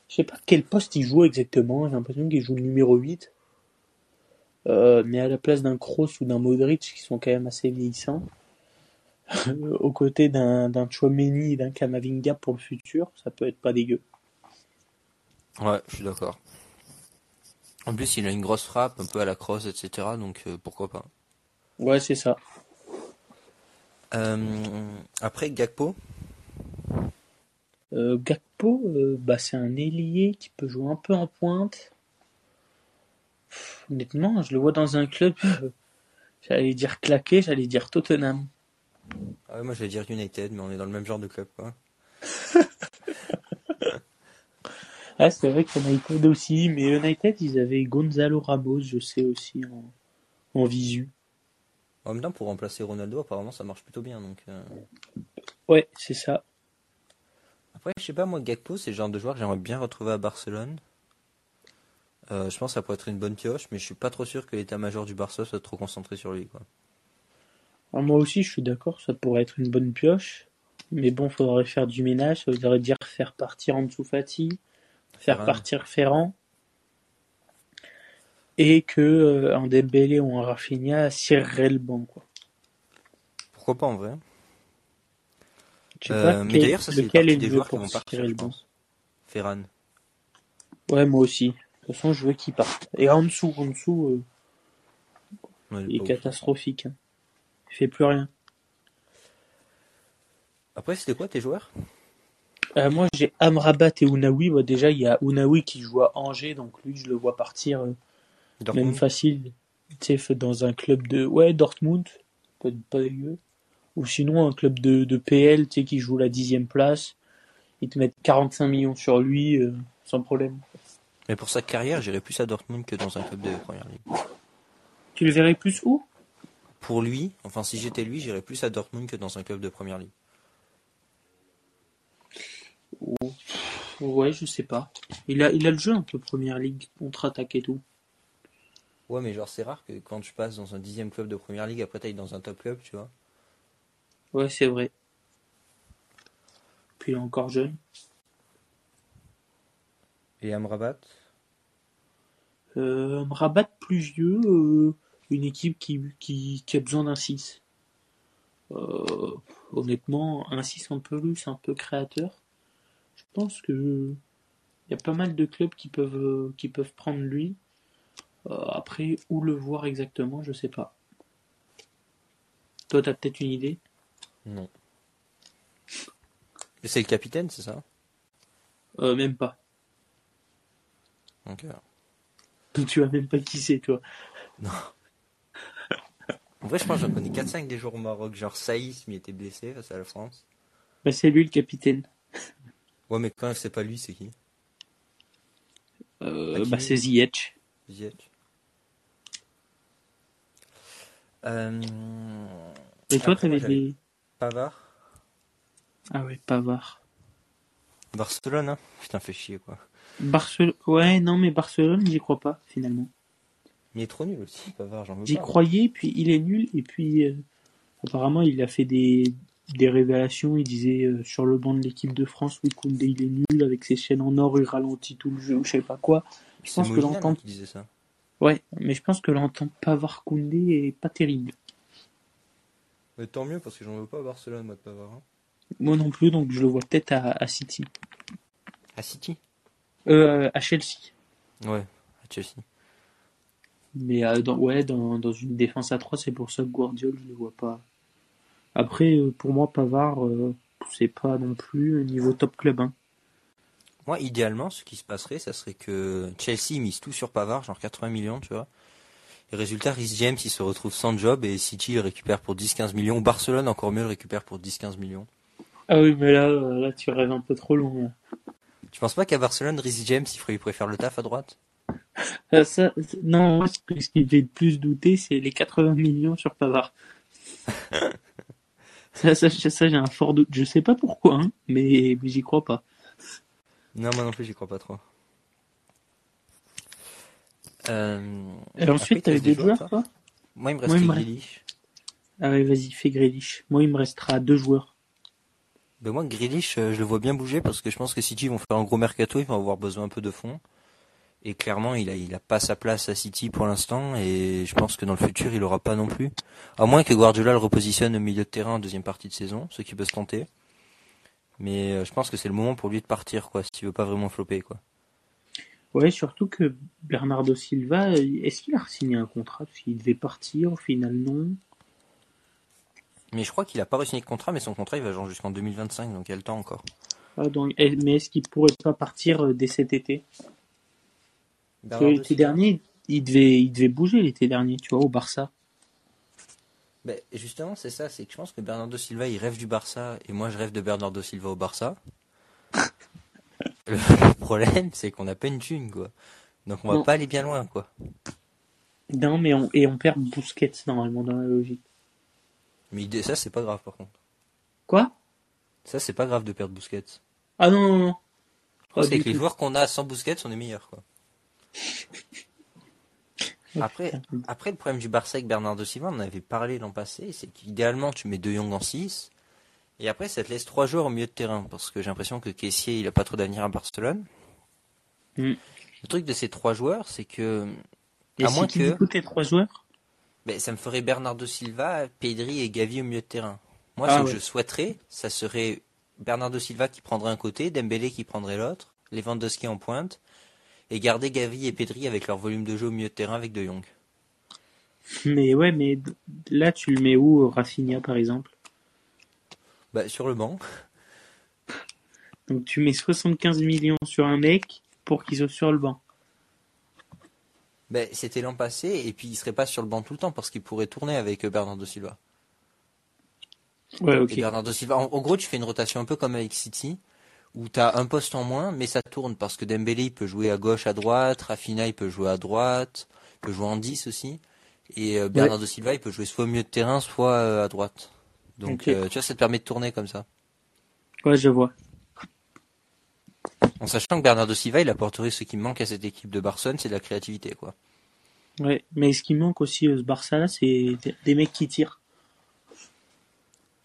[SPEAKER 2] je sais pas quel poste il joue exactement. J'ai l'impression qu'il joue le numéro 8. Euh, mais à la place d'un Kroos ou d'un Modric qui sont quand même assez vieillissants. Aux côtés d'un d'un Chouameni et d'un Kamavinga pour le futur, ça peut être pas dégueu.
[SPEAKER 1] Ouais, je suis d'accord. En plus, il a une grosse frappe, un peu à la crosse, etc. Donc euh, pourquoi pas.
[SPEAKER 2] Ouais, c'est ça.
[SPEAKER 1] Euh, après, Gakpo,
[SPEAKER 2] Euh, Gakpo, euh, bah, c'est un ailier qui peut jouer un peu en pointe. Pff, honnêtement, je le vois dans un club, euh, j'allais dire claqué, j'allais dire Tottenham.
[SPEAKER 1] Ouais, moi j'allais dire United, mais on est dans le même genre de club, quoi.
[SPEAKER 2] Ah, c'est vrai que United aussi, mais United, ils avaient Gonzalo Ramos, je sais aussi, en, en visu.
[SPEAKER 1] En même temps, pour remplacer Ronaldo, apparemment ça marche plutôt bien. Donc, euh.
[SPEAKER 2] Ouais, c'est ça.
[SPEAKER 1] Après, je sais pas, moi, Gakpo, c'est le genre de joueur que j'aimerais bien retrouver à Barcelone. Euh, je pense que ça pourrait être une bonne pioche, mais je suis pas trop sûr que l'état-major du Barça soit trop concentré sur lui, quoi.
[SPEAKER 2] Alors, moi aussi, je suis d'accord, ça pourrait être une bonne pioche. Mais bon, faudrait faire du ménage, ça voudrait dire faire partir Ansu Fati, faire partir Ferrand, et que euh, un Dembélé ou un Rafinha cirerait le banc, quoi.
[SPEAKER 1] Pourquoi pas en vrai
[SPEAKER 2] Je sais
[SPEAKER 1] Euh,
[SPEAKER 2] pas
[SPEAKER 1] Mais
[SPEAKER 2] quel-
[SPEAKER 1] d'ailleurs, ça c'est
[SPEAKER 2] lequel est
[SPEAKER 1] des
[SPEAKER 2] le
[SPEAKER 1] joueurs qui vont partir, je
[SPEAKER 2] le banc.
[SPEAKER 1] pense. Ferran.
[SPEAKER 2] Ouais, moi aussi. De toute façon, je veux qu'il parte. Et en dessous, en dessous, euh,
[SPEAKER 1] Ouais, il est
[SPEAKER 2] catastrophique. hein. Il fait plus rien.
[SPEAKER 1] Après, c'était quoi tes joueurs?
[SPEAKER 2] Euh, moi, j'ai Amrabat et Ounaoui. Bah, déjà, il y a Ounaoui qui joue à Angers, donc lui, je le vois partir euh, même facile. Tu sais, dans un club de. Ouais, Dortmund, pas, pas dégueu. Ou sinon, un club de, de PL, tu sais, qui joue la dixième place. Ils te mettent 45 millions sur lui, euh, sans problème.
[SPEAKER 1] Mais pour sa carrière, j'irais plus à Dortmund que dans un club de première ligue.
[SPEAKER 2] Tu le verrais plus où?
[SPEAKER 1] Pour lui, enfin si j'étais lui, j'irais plus à Dortmund que dans un club de première ligue.
[SPEAKER 2] Ouais, je sais pas. Il a, il a le jeu un peu première ligue, contre-attaque et tout.
[SPEAKER 1] Ouais, mais genre c'est rare que quand tu passes dans un dixième club de première ligue, après t'ailles dans un top club, tu vois.
[SPEAKER 2] Ouais, c'est vrai. Puis il est encore jeune.
[SPEAKER 1] Et Amrabat?
[SPEAKER 2] Euh, Rabat plus vieux, euh, une équipe qui, qui, qui a besoin d'un 6. Euh, honnêtement, un 6 en plus, un peu créateur. Je pense que il y a pas mal de clubs qui peuvent, qui peuvent prendre lui. Euh, après, où le voir exactement, je sais pas. Toi, t'as peut-être une idée?
[SPEAKER 1] Non. Mais c'est le capitaine, c'est ça?
[SPEAKER 2] Euh, Même pas.
[SPEAKER 1] Euh,
[SPEAKER 2] Tu vois même pas qui c'est, toi.
[SPEAKER 1] En vrai, je pense que j'en connais 4-5 des joueurs au Maroc. Genre Saïs, mais il était blessé face à la France.
[SPEAKER 2] Bah, c'est lui le capitaine.
[SPEAKER 1] Ouais, mais quand c'est pas lui, c'est qui?
[SPEAKER 2] Euh, bah, c'est Ziyech.
[SPEAKER 1] Ziyech. Euh...
[SPEAKER 2] Et toi, t'avais des.
[SPEAKER 1] Pavard
[SPEAKER 2] Ah ouais, Pavard.
[SPEAKER 1] Barcelone, hein Putain, fait chier, quoi.
[SPEAKER 2] Barcelone. Ouais, non, mais Barcelone, j'y crois pas, finalement.
[SPEAKER 1] Il est trop nul aussi, Pavard, j'en veux
[SPEAKER 2] J'y
[SPEAKER 1] pas.
[SPEAKER 2] croyais, puis il est nul, et puis euh, apparemment il a fait des, des révélations. Il disait euh, sur le banc de l'équipe de France, oui, Koundé il est nul, avec ses chaînes en or, il ralentit tout le jeu, ou je sais pas quoi. Je pense que l'entente.
[SPEAKER 1] disait ça.
[SPEAKER 2] Ouais, mais je pense que l'entente Pavard Koundé est pas terrible.
[SPEAKER 1] Mais tant mieux, parce que j'en veux pas à Barcelone, moi, de Pavard. hein.
[SPEAKER 2] Moi non plus, donc je le vois peut-être à, à City.
[SPEAKER 1] À City?
[SPEAKER 2] Euh, à Chelsea.
[SPEAKER 1] Ouais, à Chelsea.
[SPEAKER 2] Mais euh, dans, ouais, dans, dans une défense à 3, c'est pour ça que Guardiola, je le vois pas. Après, euh, pour moi, Pavard, euh, c'est pas non plus niveau top club. Hein.
[SPEAKER 1] Moi, idéalement, ce qui se passerait, ça serait que Chelsea mise tout sur Pavard, genre 80 millions, tu vois. Et résultat, Rhys James, il se retrouve sans job et City le récupère pour 10-15 millions. Barcelone, encore mieux, le récupère pour 10-15 millions.
[SPEAKER 2] Ah oui, mais là, euh, là, tu rêves un peu trop loin. là.
[SPEAKER 1] Tu penses pas qu'à Barcelone, Rhys James, il ferait, il pourrait faire le taf à droite?
[SPEAKER 2] Ça, c'est- non, moi, ce, qui me fait le plus douter, c'est les 80 millions sur Pavard. ça, ça, ça, j'ai un fort doute. Je sais pas pourquoi, hein, mais, mais j'y crois pas.
[SPEAKER 1] Non, moi non plus, j'y crois pas trop. Euh...
[SPEAKER 2] Et ensuite, t'avais
[SPEAKER 1] des
[SPEAKER 2] joueurs,
[SPEAKER 1] toi
[SPEAKER 2] toi
[SPEAKER 1] Moi, il me reste Grealish.
[SPEAKER 2] Ah ouais, vas-y, fais Grealish. Moi, il me restera deux joueurs.
[SPEAKER 1] Ben moi, Grealish, euh, je le vois bien bouger parce que je pense que City vont faire un gros mercato, ils vont avoir besoin un peu de fonds. Et clairement, il a, il a pas sa place à City pour l'instant et je pense que dans le futur, il aura pas non plus. À moins que Guardiola le repositionne au milieu de terrain en deuxième partie de saison, ce qui peut se tenter. Mais euh, je pense que c'est le moment pour lui de partir, quoi, s'il veut pas vraiment flopper, quoi.
[SPEAKER 2] Ouais, surtout que Bernardo Silva, euh, est-ce qu'il a signé un contrat? Parce qu'il devait partir, au final, non.
[SPEAKER 1] Mais je crois qu'il a pas re-signé de contrat, mais son contrat il va genre jusqu'en 2025, donc il y a le temps encore.
[SPEAKER 2] Ah, donc, eh, mais est-ce qu'il pourrait pas partir euh, dès cet été? L'été dernier, il devait, il devait bouger l'été dernier, tu vois, au Barça.
[SPEAKER 1] Ben, justement, c'est ça, c'est que je pense que Bernardo Silva, il rêve du Barça, et moi je rêve de Bernardo Silva au Barça. le, problème, c'est qu'on a pas une thune, quoi. Donc on va
[SPEAKER 2] Non.
[SPEAKER 1] pas aller bien loin, quoi.
[SPEAKER 2] Non, mais on, et on perd Busquets, normalement, dans la logique.
[SPEAKER 1] Mais ça, c'est pas grave, par contre.
[SPEAKER 2] Quoi?
[SPEAKER 1] Ça, c'est pas grave de perdre Busquets.
[SPEAKER 2] Ah non, non, non.
[SPEAKER 1] Qu'avec
[SPEAKER 2] du
[SPEAKER 1] les joueurs qu'on a sans Busquets, on est meilleurs, quoi. Après, après, le problème du Barça avec Bernardo Silva, on en avait parlé l'an passé, c'est qu'idéalement, tu mets De Jong en 6, et après, ça te laisse trois joueurs au milieu de terrain, parce que j'ai l'impression que Kessier, il a pas trop d'avenir à Barcelone.
[SPEAKER 2] Mm.
[SPEAKER 1] Le truc de ces trois joueurs, c'est que,
[SPEAKER 2] Et
[SPEAKER 1] à
[SPEAKER 2] si
[SPEAKER 1] moins
[SPEAKER 2] tu
[SPEAKER 1] que,
[SPEAKER 2] tes trois joueurs?
[SPEAKER 1] Ben, ça me ferait Bernardo Silva, Pedri et Gavi au milieu de terrain. Moi,
[SPEAKER 2] Ah
[SPEAKER 1] ce que je souhaiterais, ça serait Bernardo Silva qui prendrait un côté, Dembélé qui prendrait l'autre, Lewandowski en pointe, et garder Gavi et Pedri avec leur volume de jeu au milieu de terrain avec De Jong.
[SPEAKER 2] Mais ouais, mais là, tu le mets où, Rafinha, par exemple?
[SPEAKER 1] Bah, sur le banc.
[SPEAKER 2] Donc tu mets 75 millions sur un mec pour qu'il soit sur le banc.
[SPEAKER 1] Ben, c'était l'an passé, et puis il serait pas sur le banc tout le temps, parce qu'il pourrait tourner avec euh, Bernardo Silva.
[SPEAKER 2] Ouais, ok.
[SPEAKER 1] Et Bernardo Silva, en, en gros, tu fais une rotation un peu comme avec City, où tu as un poste en moins, mais ça tourne, parce que Dembélé, il peut jouer à gauche, à droite, Rafinha, il peut jouer à droite, il peut jouer en 10 aussi, et euh, Bernardo Silva, il peut jouer soit au milieu de terrain, soit euh, à droite. Donc, euh, tu vois, ça te permet de tourner comme ça.
[SPEAKER 2] Ouais, je vois.
[SPEAKER 1] En sachant que Bernardo Silva, il apporterait ce qui manque à cette équipe de Barcelone, c'est de la créativité, quoi.
[SPEAKER 2] Ouais, mais ce qui manque aussi, euh, ce Barça-là, c'est des- des mecs qui tirent.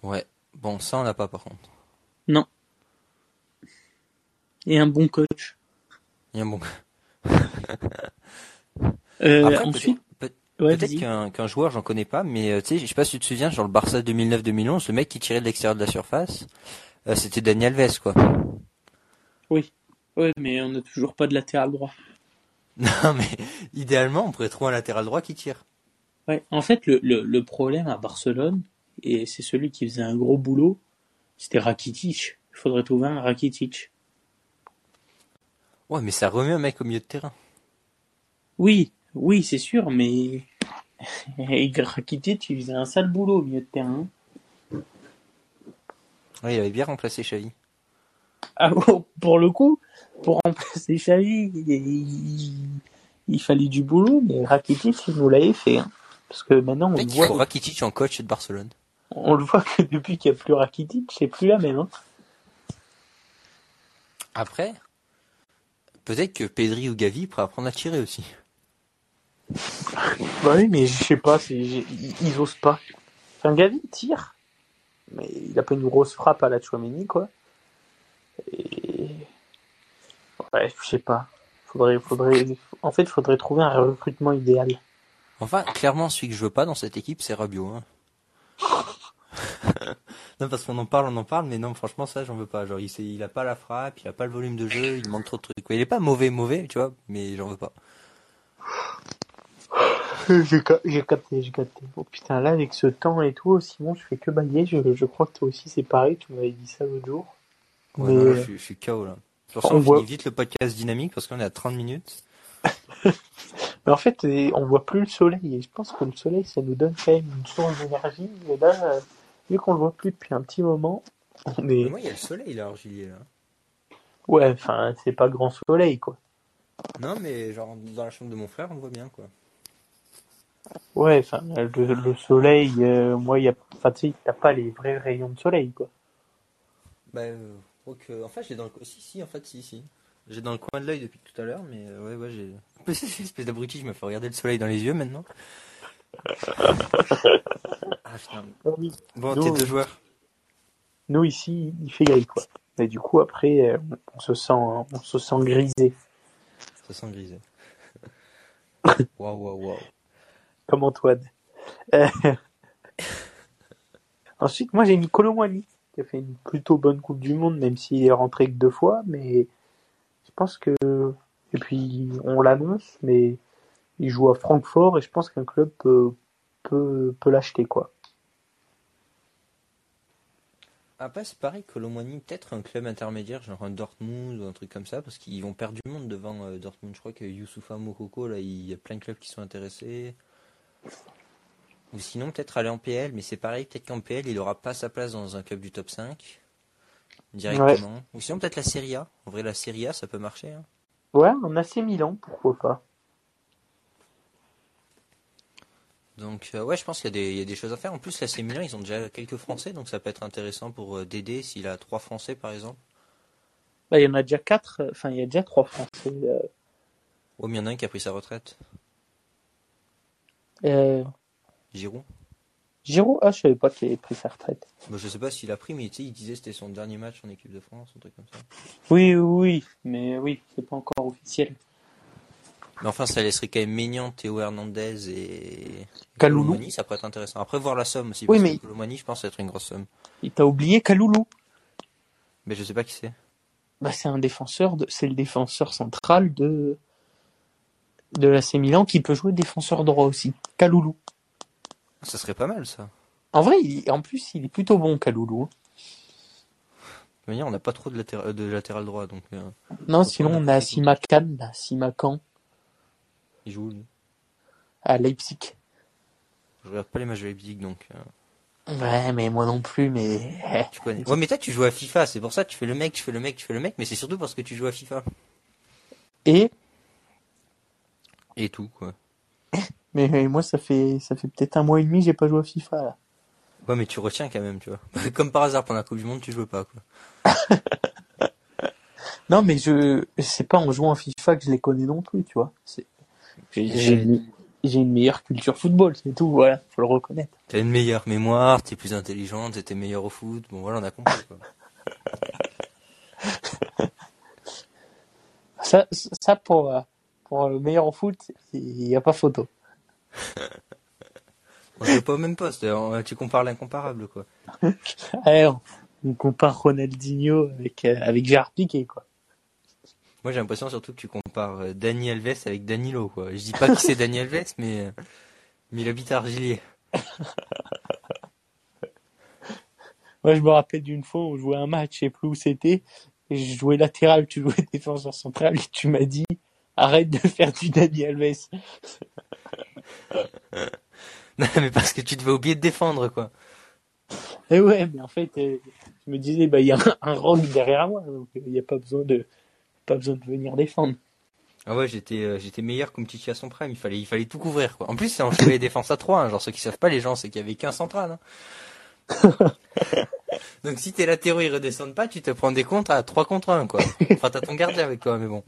[SPEAKER 1] Ouais. Bon, ça, on l'a pas, par contre.
[SPEAKER 2] Non. Et un bon coach.
[SPEAKER 1] A un bon...
[SPEAKER 2] Euh,
[SPEAKER 1] Après,
[SPEAKER 2] ensuite,
[SPEAKER 1] peut-être- qu'un joueur, j'en connais pas, mais euh, tu sais, je sais pas si tu te souviens, genre le Barça 2009-2011, le mec qui tirait de l'extérieur de la surface, euh, c'était Daniel Alves, quoi.
[SPEAKER 2] Ouais, mais on n'a toujours pas de latéral droit.
[SPEAKER 1] Non, mais idéalement, on pourrait trouver un latéral droit qui tire.
[SPEAKER 2] Ouais, en fait, le, le, le problème à Barcelone, et c'est celui qui faisait un gros boulot, c'était Rakitic. Il faudrait trouver un Rakitic.
[SPEAKER 1] Ouais, mais ça remet un mec au milieu de terrain.
[SPEAKER 2] Oui, oui, c'est sûr, mais et Rakitic, il faisait un sale boulot au milieu de terrain.
[SPEAKER 1] Ouais, il avait bien remplacé Xavi.
[SPEAKER 2] Ah, bon, pour le coup, pour remplacer Xavi, il, fallait du boulot, mais Rakitic, il nous l'avait fait. hein. Parce que maintenant, on le, voit,
[SPEAKER 1] Rakitic en coach de Barcelone.
[SPEAKER 2] on le voit que depuis qu'il n'y a plus Rakitic, c'est plus la même. hein.
[SPEAKER 1] Après, peut-être que Pedri ou Gavi pourraient apprendre à tirer aussi.
[SPEAKER 2] Bah oui, mais je sais pas, ils, ils osent pas. Enfin, Gavi il tire, mais il a pas une grosse frappe à la Chouameni, quoi. Et... Ouais, je sais pas. Faudrait, faudrait, en fait, faudrait trouver un recrutement idéal.
[SPEAKER 1] Enfin, clairement, celui que je veux pas dans cette équipe, c'est Rabiot. Hein. Non, parce qu'on en parle, on en parle, mais non, franchement, ça, j'en veux pas. Genre, il, il a pas la frappe, il a pas le volume de jeu, il manque trop de trucs. quoi. Il est pas mauvais, mauvais, tu vois, mais j'en veux pas.
[SPEAKER 2] J'ai ca- j'ai capté, j'ai capté. Oh putain, là, avec ce temps et tout, Simon, je fais que bailler. Je, je crois que toi aussi, c'est pareil. Tu m'avais dit ça l'autre jour.
[SPEAKER 1] Ouais,
[SPEAKER 2] Mais,
[SPEAKER 1] non, là,
[SPEAKER 2] euh,
[SPEAKER 1] je, suis- je suis KO là.
[SPEAKER 2] On
[SPEAKER 1] on
[SPEAKER 2] voit-
[SPEAKER 1] finit vite le podcast dynamique parce qu'on est à 30 minutes.
[SPEAKER 2] Mais en fait, on voit plus le soleil. Et je pense que le soleil, ça nous donne quand même une source d'énergie. Et là, vu qu'on le voit plus depuis un petit moment, on est.
[SPEAKER 1] Mais moi, il y a le soleil là, Argilier. Là.
[SPEAKER 2] Ouais, enfin, c'est pas grand soleil, quoi.
[SPEAKER 1] Non, mais genre dans la chambre de mon frère, on le voit bien quoi.
[SPEAKER 2] Ouais, enfin, le, le soleil, euh, moi, il y a. Enfin, tu sais, t'as pas les vrais rayons de soleil, quoi.
[SPEAKER 1] Bah, euh, donc, euh, en fait, j'ai dans le si, si, en fait, si, si. J'ai dans le coin de l'œil depuis tout à l'heure, mais euh, ouais, ouais, j'ai. Espèce d'abruti, je me fais regarder le soleil dans les yeux maintenant. ah putain.
[SPEAKER 2] oui.
[SPEAKER 1] Bon,
[SPEAKER 2] Nous,
[SPEAKER 1] t'es deux joueurs.
[SPEAKER 2] Nous, ici, il fait gris, quoi. Et du coup, après, euh, on se sent, on se sent grisé.
[SPEAKER 1] Ça sent grisé. Waouh, waouh, waouh.
[SPEAKER 2] Comme Antoine. Euh, Ensuite, moi, j'ai mis Colomwani, qui a fait une plutôt bonne Coupe du Monde, même s'il est rentré que deux fois, mais je pense que, et puis, on l'annonce, mais il joue à Francfort, et je pense qu'un club peut, peut, peut l'acheter, quoi.
[SPEAKER 1] Après, c'est pareil, Colomani, peut-être un club intermédiaire, genre un Dortmund ou un truc comme ça, parce qu'ils vont perdre du monde devant euh, Dortmund. Je crois que Youssoufa Mokoko, là, il y a plein de clubs qui sont intéressés. Ou sinon, peut-être aller en PL, mais c'est pareil, peut-être qu'en PL, il aura pas sa place dans un club du top 5 directement. Ou sinon, peut-être la Serie A. En vrai, la Serie A, ça peut marcher. hein.
[SPEAKER 2] Ouais, on a AC Milan, pourquoi pas.
[SPEAKER 1] Donc, euh, ouais, je pense qu'il y, a des- il y a des choses à faire. En plus, la AC Milan, ils ont déjà quelques Français, donc ça peut être intéressant pour euh, Dédé s'il a trois Français, par exemple.
[SPEAKER 2] Bah, il y en a déjà quatre, euh, enfin, il y a déjà trois Français. euh,
[SPEAKER 1] Oh, mais il y en a un qui a pris sa retraite.
[SPEAKER 2] euh,
[SPEAKER 1] Giroud.
[SPEAKER 2] Giroud, ah, je savais pas qu'il avait pris sa retraite.
[SPEAKER 1] Bon, je sais pas s'il a pris, mais il disait que c'était son dernier match en équipe de France, un truc comme ça.
[SPEAKER 2] Oui, oui, mais oui, c'est pas encore officiel.
[SPEAKER 1] Mais enfin, ça laisserait quand même Maignan, Théo Hernandez et
[SPEAKER 2] Kaloulou.
[SPEAKER 1] Ça pourrait être intéressant. Après, voir la somme aussi.
[SPEAKER 2] Oui,
[SPEAKER 1] parce
[SPEAKER 2] mais-
[SPEAKER 1] que Colomani, je pense, être une grosse somme.
[SPEAKER 2] Il t'a oublié Kaloulou.
[SPEAKER 1] Mais je sais pas qui c'est.
[SPEAKER 2] Bah, c'est un défenseur, de... c'est le défenseur central de de l'AC Milan qui peut jouer défenseur droit aussi. Kaloulou.
[SPEAKER 1] Ça serait pas mal, ça.
[SPEAKER 2] En vrai, il... en plus, il est plutôt bon, Kaloulou. hein.
[SPEAKER 1] De manière, on n'a pas trop de, latéral, de latéral droit, donc euh,
[SPEAKER 2] Non, sinon on a Simakan, Simakan,
[SPEAKER 1] il joue. lui?
[SPEAKER 2] à Leipzig.
[SPEAKER 1] Je regarde pas les matchs de Leipzig, donc euh,
[SPEAKER 2] Ouais, mais moi non plus, mais eh.
[SPEAKER 1] tu connais. Ouais, mais toi, tu joues à FIFA, c'est pour ça, tu fais le mec, tu fais le mec, tu fais le mec, mais c'est surtout parce que tu joues à FIFA.
[SPEAKER 2] et?
[SPEAKER 1] Et tout, quoi.
[SPEAKER 2] mais, mais moi ça fait ça fait peut-être un mois et demi j'ai pas joué à FIFA là.
[SPEAKER 1] Ouais, mais tu retiens quand même, tu vois. Comme par hasard, pendant la Coupe du Monde, tu joues pas, quoi.
[SPEAKER 2] Non, mais je c'est pas en jouant à FIFA que je les connais non plus, tu vois. C'est j'ai j'ai une, meilleure culture football, c'est tout, voilà, faut le reconnaître.
[SPEAKER 1] T'as une meilleure mémoire, t'es plus intelligente, t'es meilleur au foot. Bon, voilà, on a compris, quoi.
[SPEAKER 2] Ça ça pour euh, pour le meilleur au foot, il y a pas photo.
[SPEAKER 1] On joue pas au même poste, euh, tu compares l'incomparable, quoi.
[SPEAKER 2] On compare Ronaldinho avec euh, avec Gérard Piqué quoi.
[SPEAKER 1] Moi, j'ai l'impression surtout que tu compares euh, Dani Alves avec Danilo, quoi. Je dis pas qui c'est Dani Alves, mais, euh, mais il habite à Argilier.
[SPEAKER 2] Moi, je me rappelle d'une fois, on jouait un match, je sais plus où c'était, et je jouais latéral, tu jouais défenseur central, et tu m'as dit, arrête de faire du Dani Alves.
[SPEAKER 1] Non, mais parce que tu devais oublier de défendre, quoi.
[SPEAKER 2] Et ouais, mais en fait, euh, je me disais, bah, il y a un, un rock derrière moi, donc il n'y a pas besoin de, pas besoin de venir défendre.
[SPEAKER 1] Ah ouais, j'étais euh, j'étais meilleur comme Titi à son prime, il fallait il fallait tout couvrir quoi. En plus, c'est en les défenses à 3, hein. genre ceux qui savent pas les gens, c'est qu'il y avait qu'un central. Hein. Donc si tes latéraux ils redescendent pas, tu te prends des contres à 3 contre 1 quoi. Enfin, t'as ton gardien avec toi, mais bon.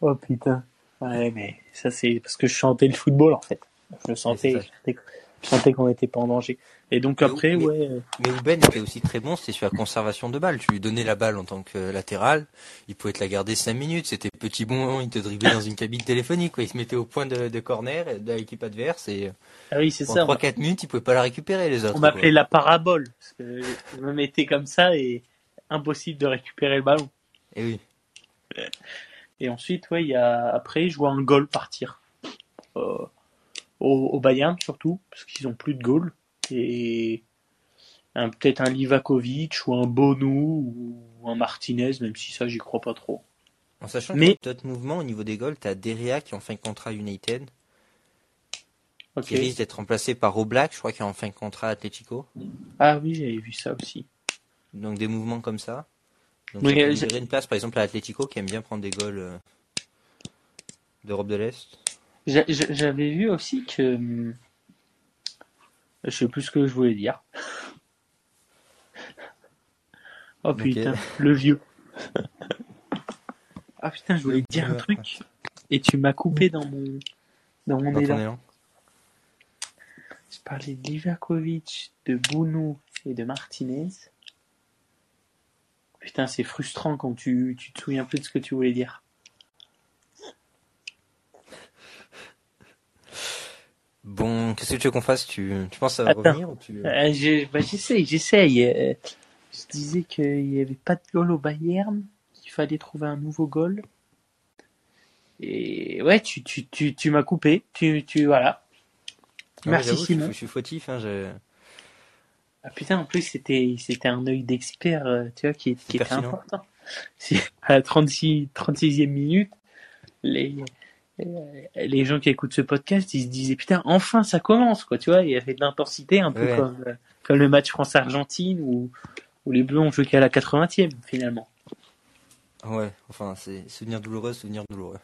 [SPEAKER 2] Oh putain. Ouais, mais ça c'est parce que je chantais le football en fait. Je sentais, je sentais, je sentais qu'on n'était pas en danger. Et donc
[SPEAKER 1] Mais-
[SPEAKER 2] après,
[SPEAKER 1] mais-
[SPEAKER 2] ouais, euh,
[SPEAKER 1] Mais où Ben était aussi très bon, c'était sur la conservation de balles. Tu lui donnais la balle en tant que latéral, il pouvait te la garder 5 minutes, c'était petit bon, il te driblait dans une cabine téléphonique, quoi. Il se mettait au point de, de corner de l'équipe adverse et
[SPEAKER 2] ah oui, c'est ça.
[SPEAKER 1] en 3-4 minutes, il pouvait pas la récupérer les autres.
[SPEAKER 2] On m'appelait la parabole parce que je me mettais comme ça et impossible de récupérer le ballon.
[SPEAKER 1] Et oui.
[SPEAKER 2] Et ensuite, ouais, il y a après, je vois un goal partir euh, au, au Bayern surtout parce qu'ils ont plus de goal et un- peut-être un Livakovic ou un Bonou ou un Martinez, même si ça, j'y crois pas trop.
[SPEAKER 1] En sachant
[SPEAKER 2] Mais-
[SPEAKER 1] que d'autres mouvements au niveau des goals, t'as Deria qui est en fin de contrat United, qui risque d'être remplacé par Oblak, je crois qu'il est en fin de contrat Atletico.
[SPEAKER 2] Ah oui, j'avais vu ça aussi.
[SPEAKER 1] Donc des mouvements comme ça. Donc
[SPEAKER 2] Oui,
[SPEAKER 1] ça
[SPEAKER 2] euh,
[SPEAKER 1] une place par exemple à Atletico qui aime bien prendre des goals euh, d'Europe de l'Est.
[SPEAKER 2] J'a- j'a- J'avais vu aussi que. hum, Je sais plus ce que je voulais dire. Oh putain, le vieux. Ah putain, je voulais te dire un truc et tu m'as coupé dans mon dans mon
[SPEAKER 1] Dans ton
[SPEAKER 2] élan.
[SPEAKER 1] élan.
[SPEAKER 2] Je parlais de Livakovic, de Bounou et de Martinez. Putain, c'est frustrant quand tu, tu te souviens plus de ce que tu voulais dire.
[SPEAKER 1] Bon, qu'est-ce que tu veux qu'on fasse? Tu, tu penses va
[SPEAKER 2] Attends.
[SPEAKER 1] revenir ou tu...
[SPEAKER 2] Euh, je- bah, j'essaye, j'essaye. Euh, je disais qu'il n'y avait pas de goal au Bayern, qu'il fallait trouver un nouveau goal. Et ouais, tu, tu, tu, tu m'as coupé. Tu, tu, voilà.
[SPEAKER 1] Ah ouais,
[SPEAKER 2] Merci
[SPEAKER 1] je
[SPEAKER 2] Simon.
[SPEAKER 1] Je suis fautif. Hein, je-
[SPEAKER 2] Ah putain, en plus, c'était, c'était un œil d'expert, euh, tu vois, qui, qui était
[SPEAKER 1] pertinent.
[SPEAKER 2] important. À la 36, 36e minute, les, les gens qui écoutent ce podcast, ils se disaient, putain, enfin, ça commence, quoi, tu vois, il y avait de l'intensité, un peu
[SPEAKER 1] Ouais.
[SPEAKER 2] comme, euh, comme le match France-Argentine où, où les Bleus ont joué qu'à la 80e, finalement.
[SPEAKER 1] Ouais, enfin, c'est souvenir douloureux, souvenir douloureux.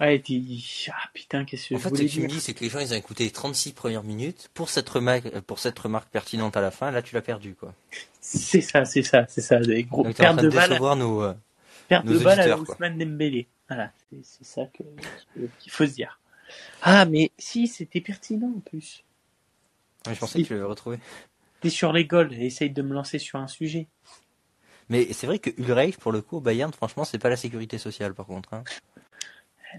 [SPEAKER 2] Ouais, et ah putain, qu'est-ce que
[SPEAKER 1] En
[SPEAKER 2] je
[SPEAKER 1] fait, ce que tu me dis, c'est que les gens, ils ont écouté les 36 premières minutes pour cette remarque, euh, pour cette remarque pertinente à la fin. Là, tu l'as perdu, quoi.
[SPEAKER 2] C'est ça, c'est ça, c'est ça, des gros pertes de balles,
[SPEAKER 1] nos. euh,
[SPEAKER 2] perte
[SPEAKER 1] nos
[SPEAKER 2] de balles à. Ousmane Dembélé. Voilà, c'est ça que- qu'il faut se dire. Ah, mais si, c'était pertinent en plus.
[SPEAKER 1] ouais, je pensais que tu l'avais retrouvé.
[SPEAKER 2] T'es sur les goals, essaye de me lancer sur un sujet.
[SPEAKER 1] Mais c'est vrai que Ulreich, pour le coup, au Bayern, franchement, c'est pas la sécurité sociale, par contre. Hein.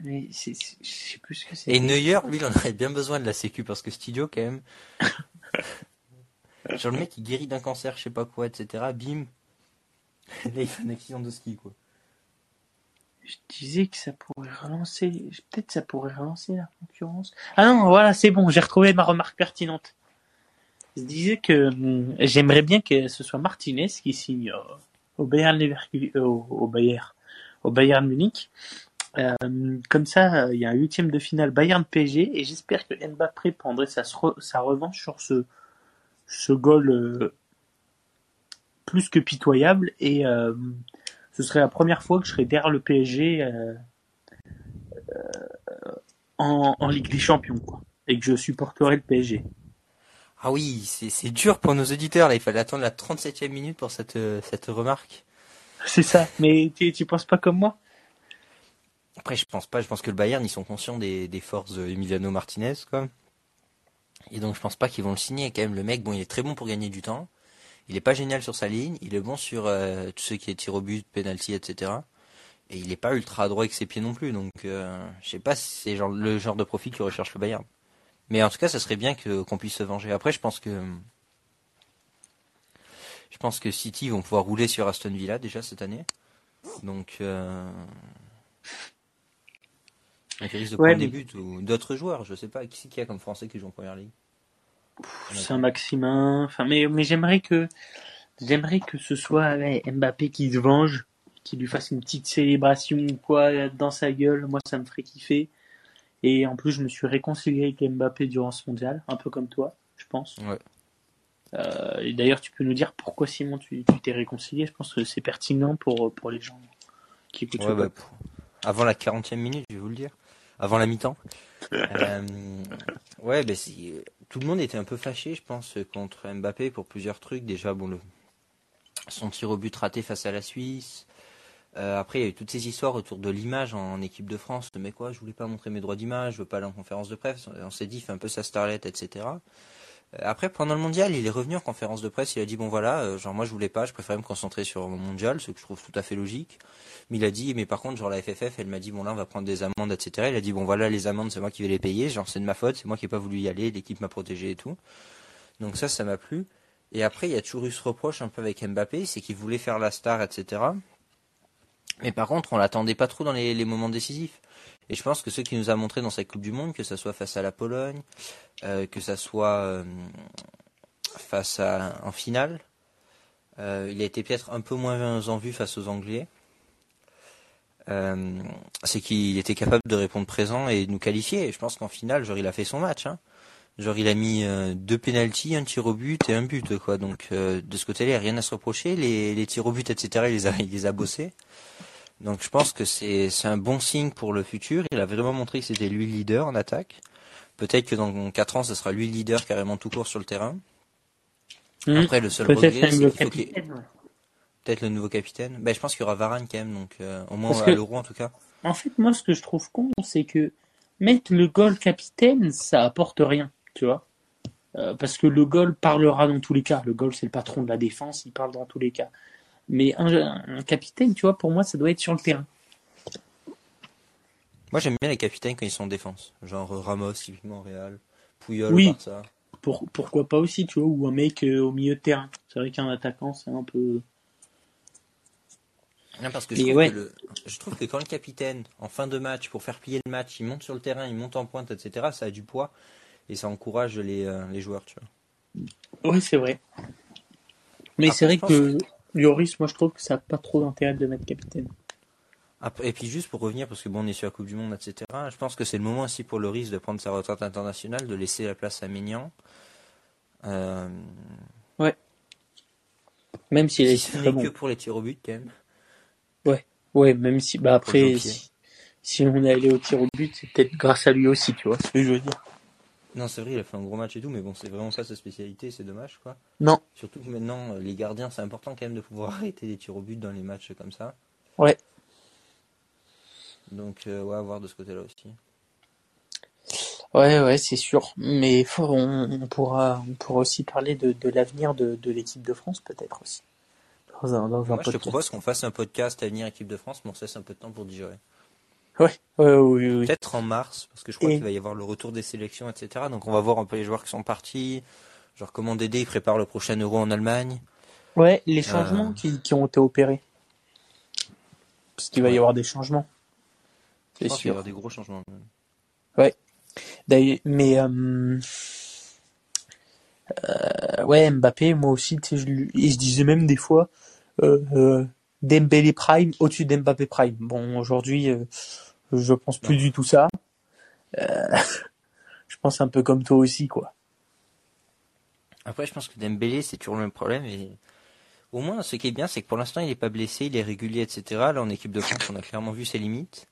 [SPEAKER 2] Mais je sais plus ce que c'est.
[SPEAKER 1] Et Neuer, lui, il en aurait bien besoin de la sécu parce que Studio, quand même. Genre le mec, il guérit d'un cancer, je sais pas quoi, etc. Bim. Là, il fait un accident de ski, quoi.
[SPEAKER 2] Je disais que ça pourrait relancer, peut-être ça pourrait relancer la concurrence. Ah non, voilà, c'est bon, j'ai retrouvé ma remarque pertinente. Je disais que hum, j'aimerais bien que ce soit Martinez qui signe euh, au Bayern Leverkusen, euh, au, au Bayern, au Bayern Munich. Euh, comme ça, euh, il y a un huitième de finale Bayern PSG et j'espère que Mbappé prendrait sa, re- sa revanche sur ce, ce goal euh, plus que pitoyable et euh, ce serait la première fois que je serais derrière le PSG euh, euh, en, en Ligue des Champions quoi, et que je supporterais le PSG.
[SPEAKER 1] Ah oui, c'est dur pour nos auditeurs, là. Il fallait attendre la 37e minute pour cette, euh, cette remarque.
[SPEAKER 2] C'est ça. Mais tu, tu penses pas comme moi?
[SPEAKER 1] Après, je pense pas, je pense que le Bayern, ils sont conscients des, des forces de Emiliano Martinez, quoi. Et donc, je pense pas qu'ils vont le signer. Quand même, le mec, bon, il est très bon pour gagner du temps. Il est pas génial sur sa ligne. Il est bon sur euh, tout ce qui est tir au but, penalty, etc. Et il est pas ultra droit avec ses pieds non plus. Donc, euh, je sais pas si c'est genre, le genre de profil que recherche le Bayern. Mais en tout cas, ça serait bien que qu'on puisse se venger. Après, je pense que je pense que City vont pouvoir rouler sur Aston Villa déjà cette année. Donc, euh... donc ils risquent de
[SPEAKER 2] Ouais,
[SPEAKER 1] prendre des buts ou d'autres joueurs. Je sais pas qui c'est qu'il y a comme Français qui joue en première ligue?
[SPEAKER 2] Saint-Maximin. Enfin, mais, mais j'aimerais que j'aimerais que ce soit ouais, Mbappé qui se venge, qui lui fasse une petite célébration ou quoi dans sa gueule. Moi, ça me ferait kiffer. Et en plus, je me suis réconcilié avec Mbappé durant ce mondial, un peu comme toi, je pense.
[SPEAKER 1] Ouais.
[SPEAKER 2] Euh, et d'ailleurs, tu peux nous dire pourquoi Simon tu t'es réconcilié? Je pense que c'est pertinent pour pour les gens qui écoutent.
[SPEAKER 1] Ouais, bah, pour- Avant la 40e minute, je vais vous le dire. Avant la mi-temps. Euh, ouais, c'est- tout le monde était un peu fâché, je pense, contre Mbappé pour plusieurs trucs. Déjà, bon, le... son tir au but raté face à la Suisse. Euh, après, il y a eu toutes ces histoires autour de l'image en équipe de France. Mais quoi, je voulais pas montrer mes droits d'image, je veux pas aller en conférence de presse. On s'est dit, il fait un peu sa starlette, etc. Après, pendant le mondial, il est revenu en conférence de presse. Il a dit bon voilà, euh, genre moi je voulais pas, je préférais me concentrer sur mon mondial, ce que je trouve tout à fait logique. Mais il a dit mais par contre genre la FFF, elle m'a dit bon là on va prendre des amendes, etc. Il a dit bon voilà les amendes c'est moi qui vais les payer, genre c'est de ma faute, c'est moi qui ai pas voulu y aller, l'équipe m'a protégé et tout. Donc ça, ça m'a plu. Et après, il y a toujours eu ce reproche un peu avec Mbappé, c'est qu'il voulait faire la star, etc. Mais par contre, on l'attendait pas trop dans les moments décisifs. Et je pense que ce qu'il nous a montré dans cette Coupe du Monde, que ça soit face à la Pologne, euh, que ça soit euh, face à en finale, euh, il a été peut-être un peu moins en vue face aux Anglais. c'est qu'il était capable de répondre présent et de nous qualifier. Et je pense qu'en finale, genre il a fait son match. Hein. Genre il a mis deux pénalties, un tir au but et un but quoi. Donc de ce côté-là, rien à se reprocher. Les, les tirs au but, etc. Il les a, il les a bossés. Donc je pense que c'est un bon signe pour le futur. Il a vraiment montré que c'était lui le leader en attaque. Peut-être que dans quatre ans, ce sera lui le leader carrément tout court sur le terrain.
[SPEAKER 2] Hmm.
[SPEAKER 1] Après, le seul regret, c'est qu'il faut qu'il- peut-être le nouveau capitaine. Ben, je pense qu'il y aura Varane quand même, donc euh, au moins
[SPEAKER 2] Parce
[SPEAKER 1] à
[SPEAKER 2] que-
[SPEAKER 1] l'euro en tout cas.
[SPEAKER 2] En fait, moi, ce que je trouve con, c'est que mettre le goal capitaine, ça apporte rien, tu vois. Euh, parce que le goal parlera dans tous les cas. Le goal, c'est le patron de la défense, il parle dans tous les cas. Mais un, un capitaine, tu vois, pour moi, ça doit être sur le terrain.
[SPEAKER 1] Moi, j'aime bien les capitaines quand ils sont en défense. Genre euh, Ramos, typiquement Real. Puyol
[SPEAKER 2] Oui.
[SPEAKER 1] Barça.
[SPEAKER 2] Pour, pourquoi pas aussi, tu vois, ou un mec euh, au milieu de terrain. C'est vrai qu'un attaquant, c'est un peu.
[SPEAKER 1] Non, parce que je trouve,
[SPEAKER 2] ouais.
[SPEAKER 1] que le- je trouve que quand le capitaine, en fin de match, pour faire plier le match, il monte sur le terrain, il monte en pointe, etc., ça a du poids et ça encourage les, euh, les joueurs, tu vois.
[SPEAKER 2] Oui, c'est vrai. Mais c'est vrai que Lloris, moi, je trouve que ça n'a pas trop d'intérêt de le mettre capitaine.
[SPEAKER 1] Après, et puis juste pour revenir, parce que bon, on est sur la Coupe du Monde, etc., je pense que c'est le moment aussi pour Loris de prendre sa retraite internationale, de laisser la place à Maignan. Euh,
[SPEAKER 2] Même s'il
[SPEAKER 1] si ce n'est
[SPEAKER 2] bon.
[SPEAKER 1] que pour les tirs au but, quand même.
[SPEAKER 2] Ouais, même si, bah après, si, si on est allé au tir au but, c'est peut-être grâce à lui aussi, tu vois ce que je veux dire.
[SPEAKER 1] Non, c'est vrai, il a fait un gros match et tout, mais bon, c'est vraiment pas sa spécialité, c'est dommage, quoi.
[SPEAKER 2] Non.
[SPEAKER 1] Surtout que maintenant, euh, les gardiens, c'est important quand même de pouvoir arrêter des tirs au but dans les matchs comme ça.
[SPEAKER 2] Ouais.
[SPEAKER 1] Donc, euh, ouais, à voir de ce côté-là aussi.
[SPEAKER 2] Ouais, ouais, c'est sûr. Mais faut- on, on pourra, on pourra aussi parler de, de l'avenir de, de l'équipe de France, peut-être aussi. Dans un, dans un
[SPEAKER 1] Moi, je te propose qu'on fasse un podcast à venir équipe de France, mais on se laisse un peu de temps pour digérer.
[SPEAKER 2] Ouais, ouais, oui, oui.
[SPEAKER 1] Peut-être en mars, parce que je crois
[SPEAKER 2] Et-
[SPEAKER 1] qu'il va y avoir le retour des sélections, etc. Donc, on va voir un peu les joueurs qui sont partis. Genre, comment Dédé, il prépare le prochain Euro en Allemagne.
[SPEAKER 2] Ouais, les changements
[SPEAKER 1] Euh.
[SPEAKER 2] qui, qui ont été opérés. Parce qu'il va y
[SPEAKER 1] Ouais.
[SPEAKER 2] avoir des changements. C'est
[SPEAKER 1] pense qu'il va y
[SPEAKER 2] sûr.
[SPEAKER 1] avoir des gros changements.
[SPEAKER 2] D'ailleurs, mais euh, euh, ouais, Mbappé, moi aussi, tu sais, je, et je disais même des fois euh, euh, Dembélé Prime au-dessus d'Mbappé Prime. Bon, aujourd'hui, euh, je pense plus du tout ça. Euh, je pense un peu comme toi aussi, quoi.
[SPEAKER 1] Après, je pense que Dembélé, c'est toujours le même problème. Et au moins, ce qui est bien, c'est que pour l'instant, il n'est pas blessé, il est régulier, etc. Là, en équipe de France, on a clairement vu ses limites.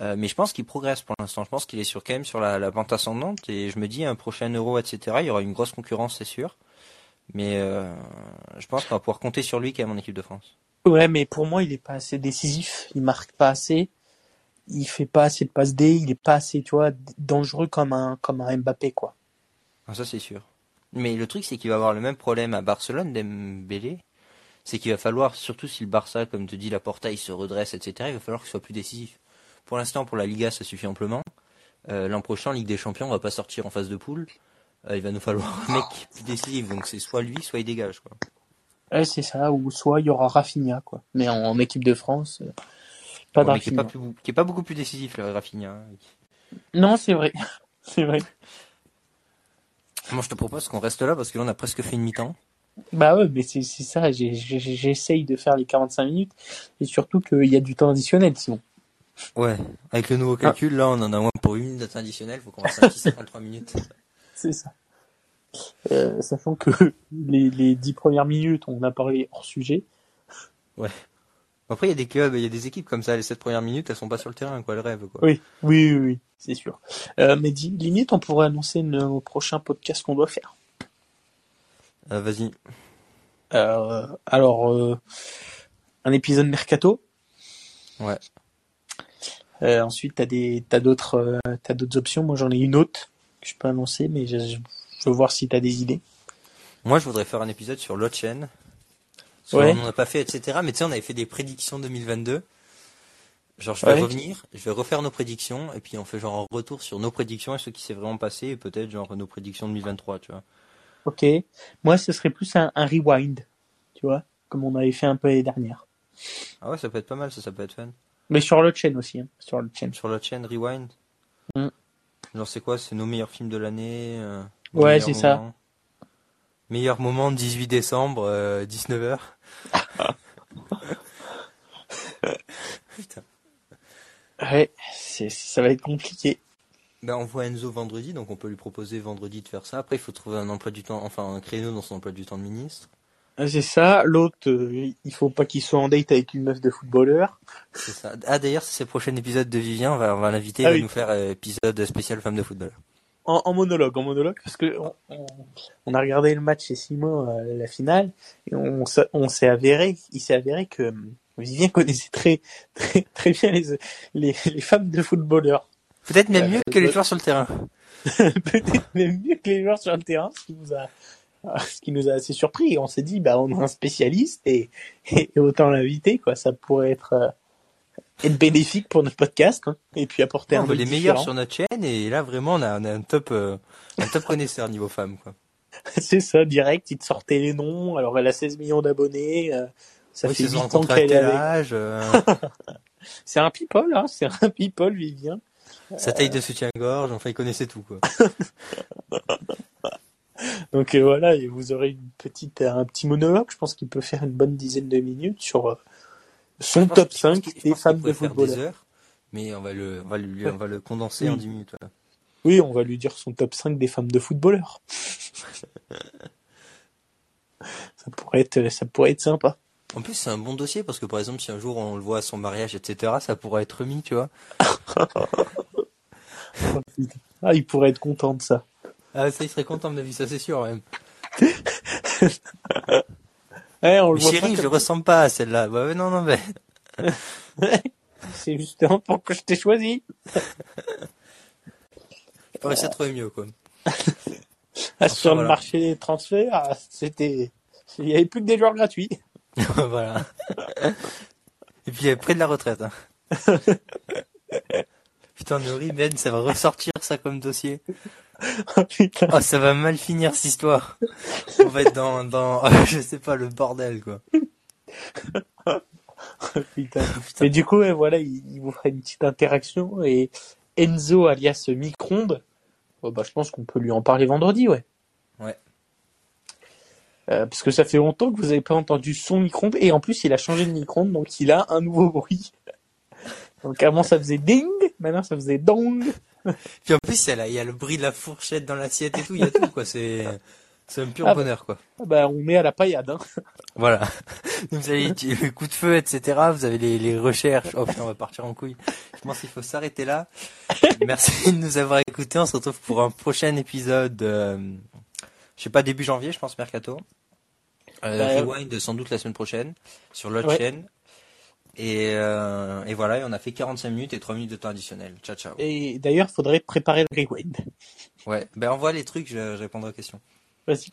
[SPEAKER 1] Euh, mais je pense qu'il progresse pour l'instant. Je pense qu'il est sur quand même sur la, la pente ascendante. Et je me dis, un prochain Euro, etc. Il y aura une grosse concurrence, c'est sûr. Mais euh, je pense qu'on va pouvoir compter sur lui quand même en équipe de France.
[SPEAKER 2] Ouais, mais pour moi, il est pas assez décisif. Il marque pas assez. Il fait pas assez de passes D. Il est pas assez, tu vois, dangereux comme un comme un Mbappé, quoi.
[SPEAKER 1] Ah, ça, c'est sûr. Mais le truc, c'est qu'il va avoir le même problème à Barcelone, Dembélé. C'est qu'il va falloir, surtout si le Barça, comme te dit la portail, se redresse, etc., il va falloir qu'il soit plus décisif. Pour l'instant, pour la Liga, ça suffit amplement. Euh, L'an prochain, Ligue des Champions, on va pas sortir en phase de poule. Euh, il va nous falloir un mec plus décisif. Donc c'est soit lui, soit il dégage. Quoi.
[SPEAKER 2] Ouais, c'est ça. Ou soit il y aura Rafinha, quoi. Mais en, en équipe de France, euh, pas de
[SPEAKER 1] qui est
[SPEAKER 2] Rafinha.
[SPEAKER 1] pas, plus- qui est pas beaucoup plus décisif, le Rafinha. hein.
[SPEAKER 2] Non, c'est vrai. c'est vrai.
[SPEAKER 1] Moi, je te propose qu'on reste là parce que là, on a presque fait une mi-temps.
[SPEAKER 2] Bah ouais, mais c'est ça. J'essaye de faire les 45 minutes. Et surtout qu'il y a du temps additionnel, sinon.
[SPEAKER 1] Ouais. Avec le nouveau calcul, là, on en a moins pour une minute additionnelle. Faut qu'on fasse un petit 53 minutes.
[SPEAKER 2] C'est ça. Euh, sachant que les, les 10 premières minutes, on a parlé hors sujet.
[SPEAKER 1] Après, il y a des clubs, il y a des équipes comme ça. Les 7 premières minutes, elles sont pas sur le terrain, quoi. Elles rêvent, quoi.
[SPEAKER 2] Oui, oui, oui, oui, c'est sûr. Euh, mais dis, limite, on pourrait annoncer nos prochains podcasts qu'on doit faire.
[SPEAKER 1] Euh, Vas-y.
[SPEAKER 2] Euh, alors, un épisode mercato.
[SPEAKER 1] Ouais.
[SPEAKER 2] Ensuite, t'as des, t'as d'autres, t'as d'autres options. Moi, j'en ai une autre que je peux annoncer, mais je, voir si t'as des idées.
[SPEAKER 1] Moi, je voudrais faire un épisode sur l'autre chaîne. Parce
[SPEAKER 2] Ouais.
[SPEAKER 1] qu'on n'en a pas fait, etc. Mais tu sais, on avait fait des prédictions 2022. Genre, je vais
[SPEAKER 2] Ouais.
[SPEAKER 1] revenir, je vais refaire nos prédictions, et puis on fait genre un retour sur nos prédictions et ce qui s'est vraiment passé, et peut-être genre nos prédictions 2023, tu vois.
[SPEAKER 2] Ok. Moi, ce serait plus un, un rewind, tu vois, comme on avait fait un peu l'année dernière.
[SPEAKER 1] Ah ouais, ça peut être pas mal, ça, ça peut être fun.
[SPEAKER 2] Mais sur l'autre chaîne aussi, hein, sur l'autre chaîne.
[SPEAKER 1] Sur l'autre chaîne, Rewind.
[SPEAKER 2] Mm.
[SPEAKER 1] Genre, c'est quoi? C'est nos meilleurs films de l'année euh,
[SPEAKER 2] Ouais, c'est ça.
[SPEAKER 1] Meilleur moment, 18 décembre, euh, 19h. Putain.
[SPEAKER 2] Ouais, c'est, ça va être compliqué.
[SPEAKER 1] Ben, on voit Enzo vendredi, donc on peut lui proposer vendredi de faire ça. Après, il faut trouver un emploi du temps, enfin un créneau dans son emploi du temps de ministre.
[SPEAKER 2] C'est ça. L'autre, euh, il faut pas qu'il soit en date avec une meuf de footballeur.
[SPEAKER 1] C'est ça. Ah d'ailleurs, c'est le prochain épisode de Vivien, on va, on va l'inviter, il
[SPEAKER 2] Ah
[SPEAKER 1] va
[SPEAKER 2] oui.
[SPEAKER 1] nous faire euh, épisode spécial femme de football.
[SPEAKER 2] En, en monologue, en monologue, parce que on, on- on a regardé le match chez Simon, euh, la finale, et on, s'est- on s'est avéré, il s'est avéré que euh, Vivien connaissait très, très, très bien les, les, les femmes de footballeurs.
[SPEAKER 1] Peut-être même
[SPEAKER 2] Euh,
[SPEAKER 1] mieux que les
[SPEAKER 2] euh,
[SPEAKER 1] joueurs sur le terrain.
[SPEAKER 2] Peut-être même mieux que les joueurs sur le terrain, ce qui nous a, ce qui nous a assez surpris. Et on s'est dit, bah, on a un spécialiste et, et autant l'inviter, quoi. Ça pourrait être, euh, être bénéfique pour notre podcast, hein, et puis apporter
[SPEAKER 1] on
[SPEAKER 2] un
[SPEAKER 1] veut
[SPEAKER 2] œil
[SPEAKER 1] les meilleurs sur notre chaîne et là vraiment on a, on a un top euh, un top connaisseur niveau femme quoi.
[SPEAKER 2] C'est ça, direct, il te sortait les noms. Alors, elle a 16 millions d'abonnés. euh, ça
[SPEAKER 1] oui,
[SPEAKER 2] fait
[SPEAKER 1] ils se
[SPEAKER 2] 8
[SPEAKER 1] sont
[SPEAKER 2] ans qu'elle est
[SPEAKER 1] euh,
[SPEAKER 2] C'est un people, hein. C'est un people, Vivien.
[SPEAKER 1] sa taille de soutien-gorge, enfin il connaissait tout quoi.
[SPEAKER 2] Donc euh, voilà, et vous aurez une petite, un petit monologue. Je pense qu'il peut faire une bonne dizaine de minutes sur euh, son top
[SPEAKER 1] je pense
[SPEAKER 2] 5
[SPEAKER 1] qu'il- je
[SPEAKER 2] des femmes de
[SPEAKER 1] pourrait faire
[SPEAKER 2] football.
[SPEAKER 1] des heures, mais on va le, on va
[SPEAKER 2] Ouais.
[SPEAKER 1] on va le condenser en
[SPEAKER 2] Oui.
[SPEAKER 1] 10 minutes.
[SPEAKER 2] Oui, on va lui dire son top 5 des femmes de footballeurs. ça pourrait être, ça pourrait être sympa.
[SPEAKER 1] En plus c'est un bon dossier parce que par exemple si un jour on le voit à son mariage etc ça pourrait être remis tu vois.
[SPEAKER 2] Ah, il pourrait être content de ça.
[SPEAKER 1] Ah ça il serait content de ma vie ça c'est sûr même.
[SPEAKER 2] Ouais, on le
[SPEAKER 1] Mais
[SPEAKER 2] voit
[SPEAKER 1] chérie
[SPEAKER 2] pas
[SPEAKER 1] je ressemble pas à celle-là. Bah non non mais
[SPEAKER 2] C'est justement pour que je t'ai choisi.
[SPEAKER 1] il pourrait s'être trouver mieux quoi.
[SPEAKER 2] Ah, sur le marché des transferts, ah, c'était, il y avait plus que des joueurs gratuits.
[SPEAKER 1] voilà. Et puis près de la retraite. Hein. Putain, Nori, Ben, ça va ressortir ça comme dossier.
[SPEAKER 2] Oh, putain.
[SPEAKER 1] Oh, ça va mal finir cette histoire. On va être dans, dans, je sais pas, le bordel, quoi.
[SPEAKER 2] Putain. Mais du coup, voilà, il, il vous fera une petite interaction et Enzo alias Micronde, oh, bah, je pense qu'on peut lui en parler vendredi, ouais.
[SPEAKER 1] Ouais.
[SPEAKER 2] Euh, parce que ça fait longtemps que vous n'avez pas entendu son micro-ondes et en plus il a changé de micro-ondes donc il a un nouveau bruit. Donc avant ça faisait ding, maintenant ça faisait dong.
[SPEAKER 1] Puis en plus, il y, a y le bruit de la fourchette dans l'assiette et tout, il y a tout, quoi. C'est, c'est un pur
[SPEAKER 2] Ah
[SPEAKER 1] bonheur, quoi.
[SPEAKER 2] Ah bah on met à la paillade. Hein.
[SPEAKER 1] Voilà. Donc, vous avez les les coups de feu, etc. Vous avez les, les recherches. Oh putain, on va partir en couille. Je pense qu'il faut s'arrêter là. Merci de nous avoir écoutés. On se retrouve pour un prochain épisode. euh, je sais pas, début janvier, je pense, Mercato. Euh,
[SPEAKER 2] Bah,
[SPEAKER 1] Rewind sans doute la semaine prochaine sur l'autre
[SPEAKER 2] Ouais.
[SPEAKER 1] chaîne. Et, euh, et voilà, et on a fait 45 minutes et 3 minutes de temps additionnel. Ciao, ciao.
[SPEAKER 2] Et d'ailleurs faudrait préparer le rewind.
[SPEAKER 1] Ouais, ben envoie les trucs, je, je répondrai aux questions.
[SPEAKER 2] Vas-y.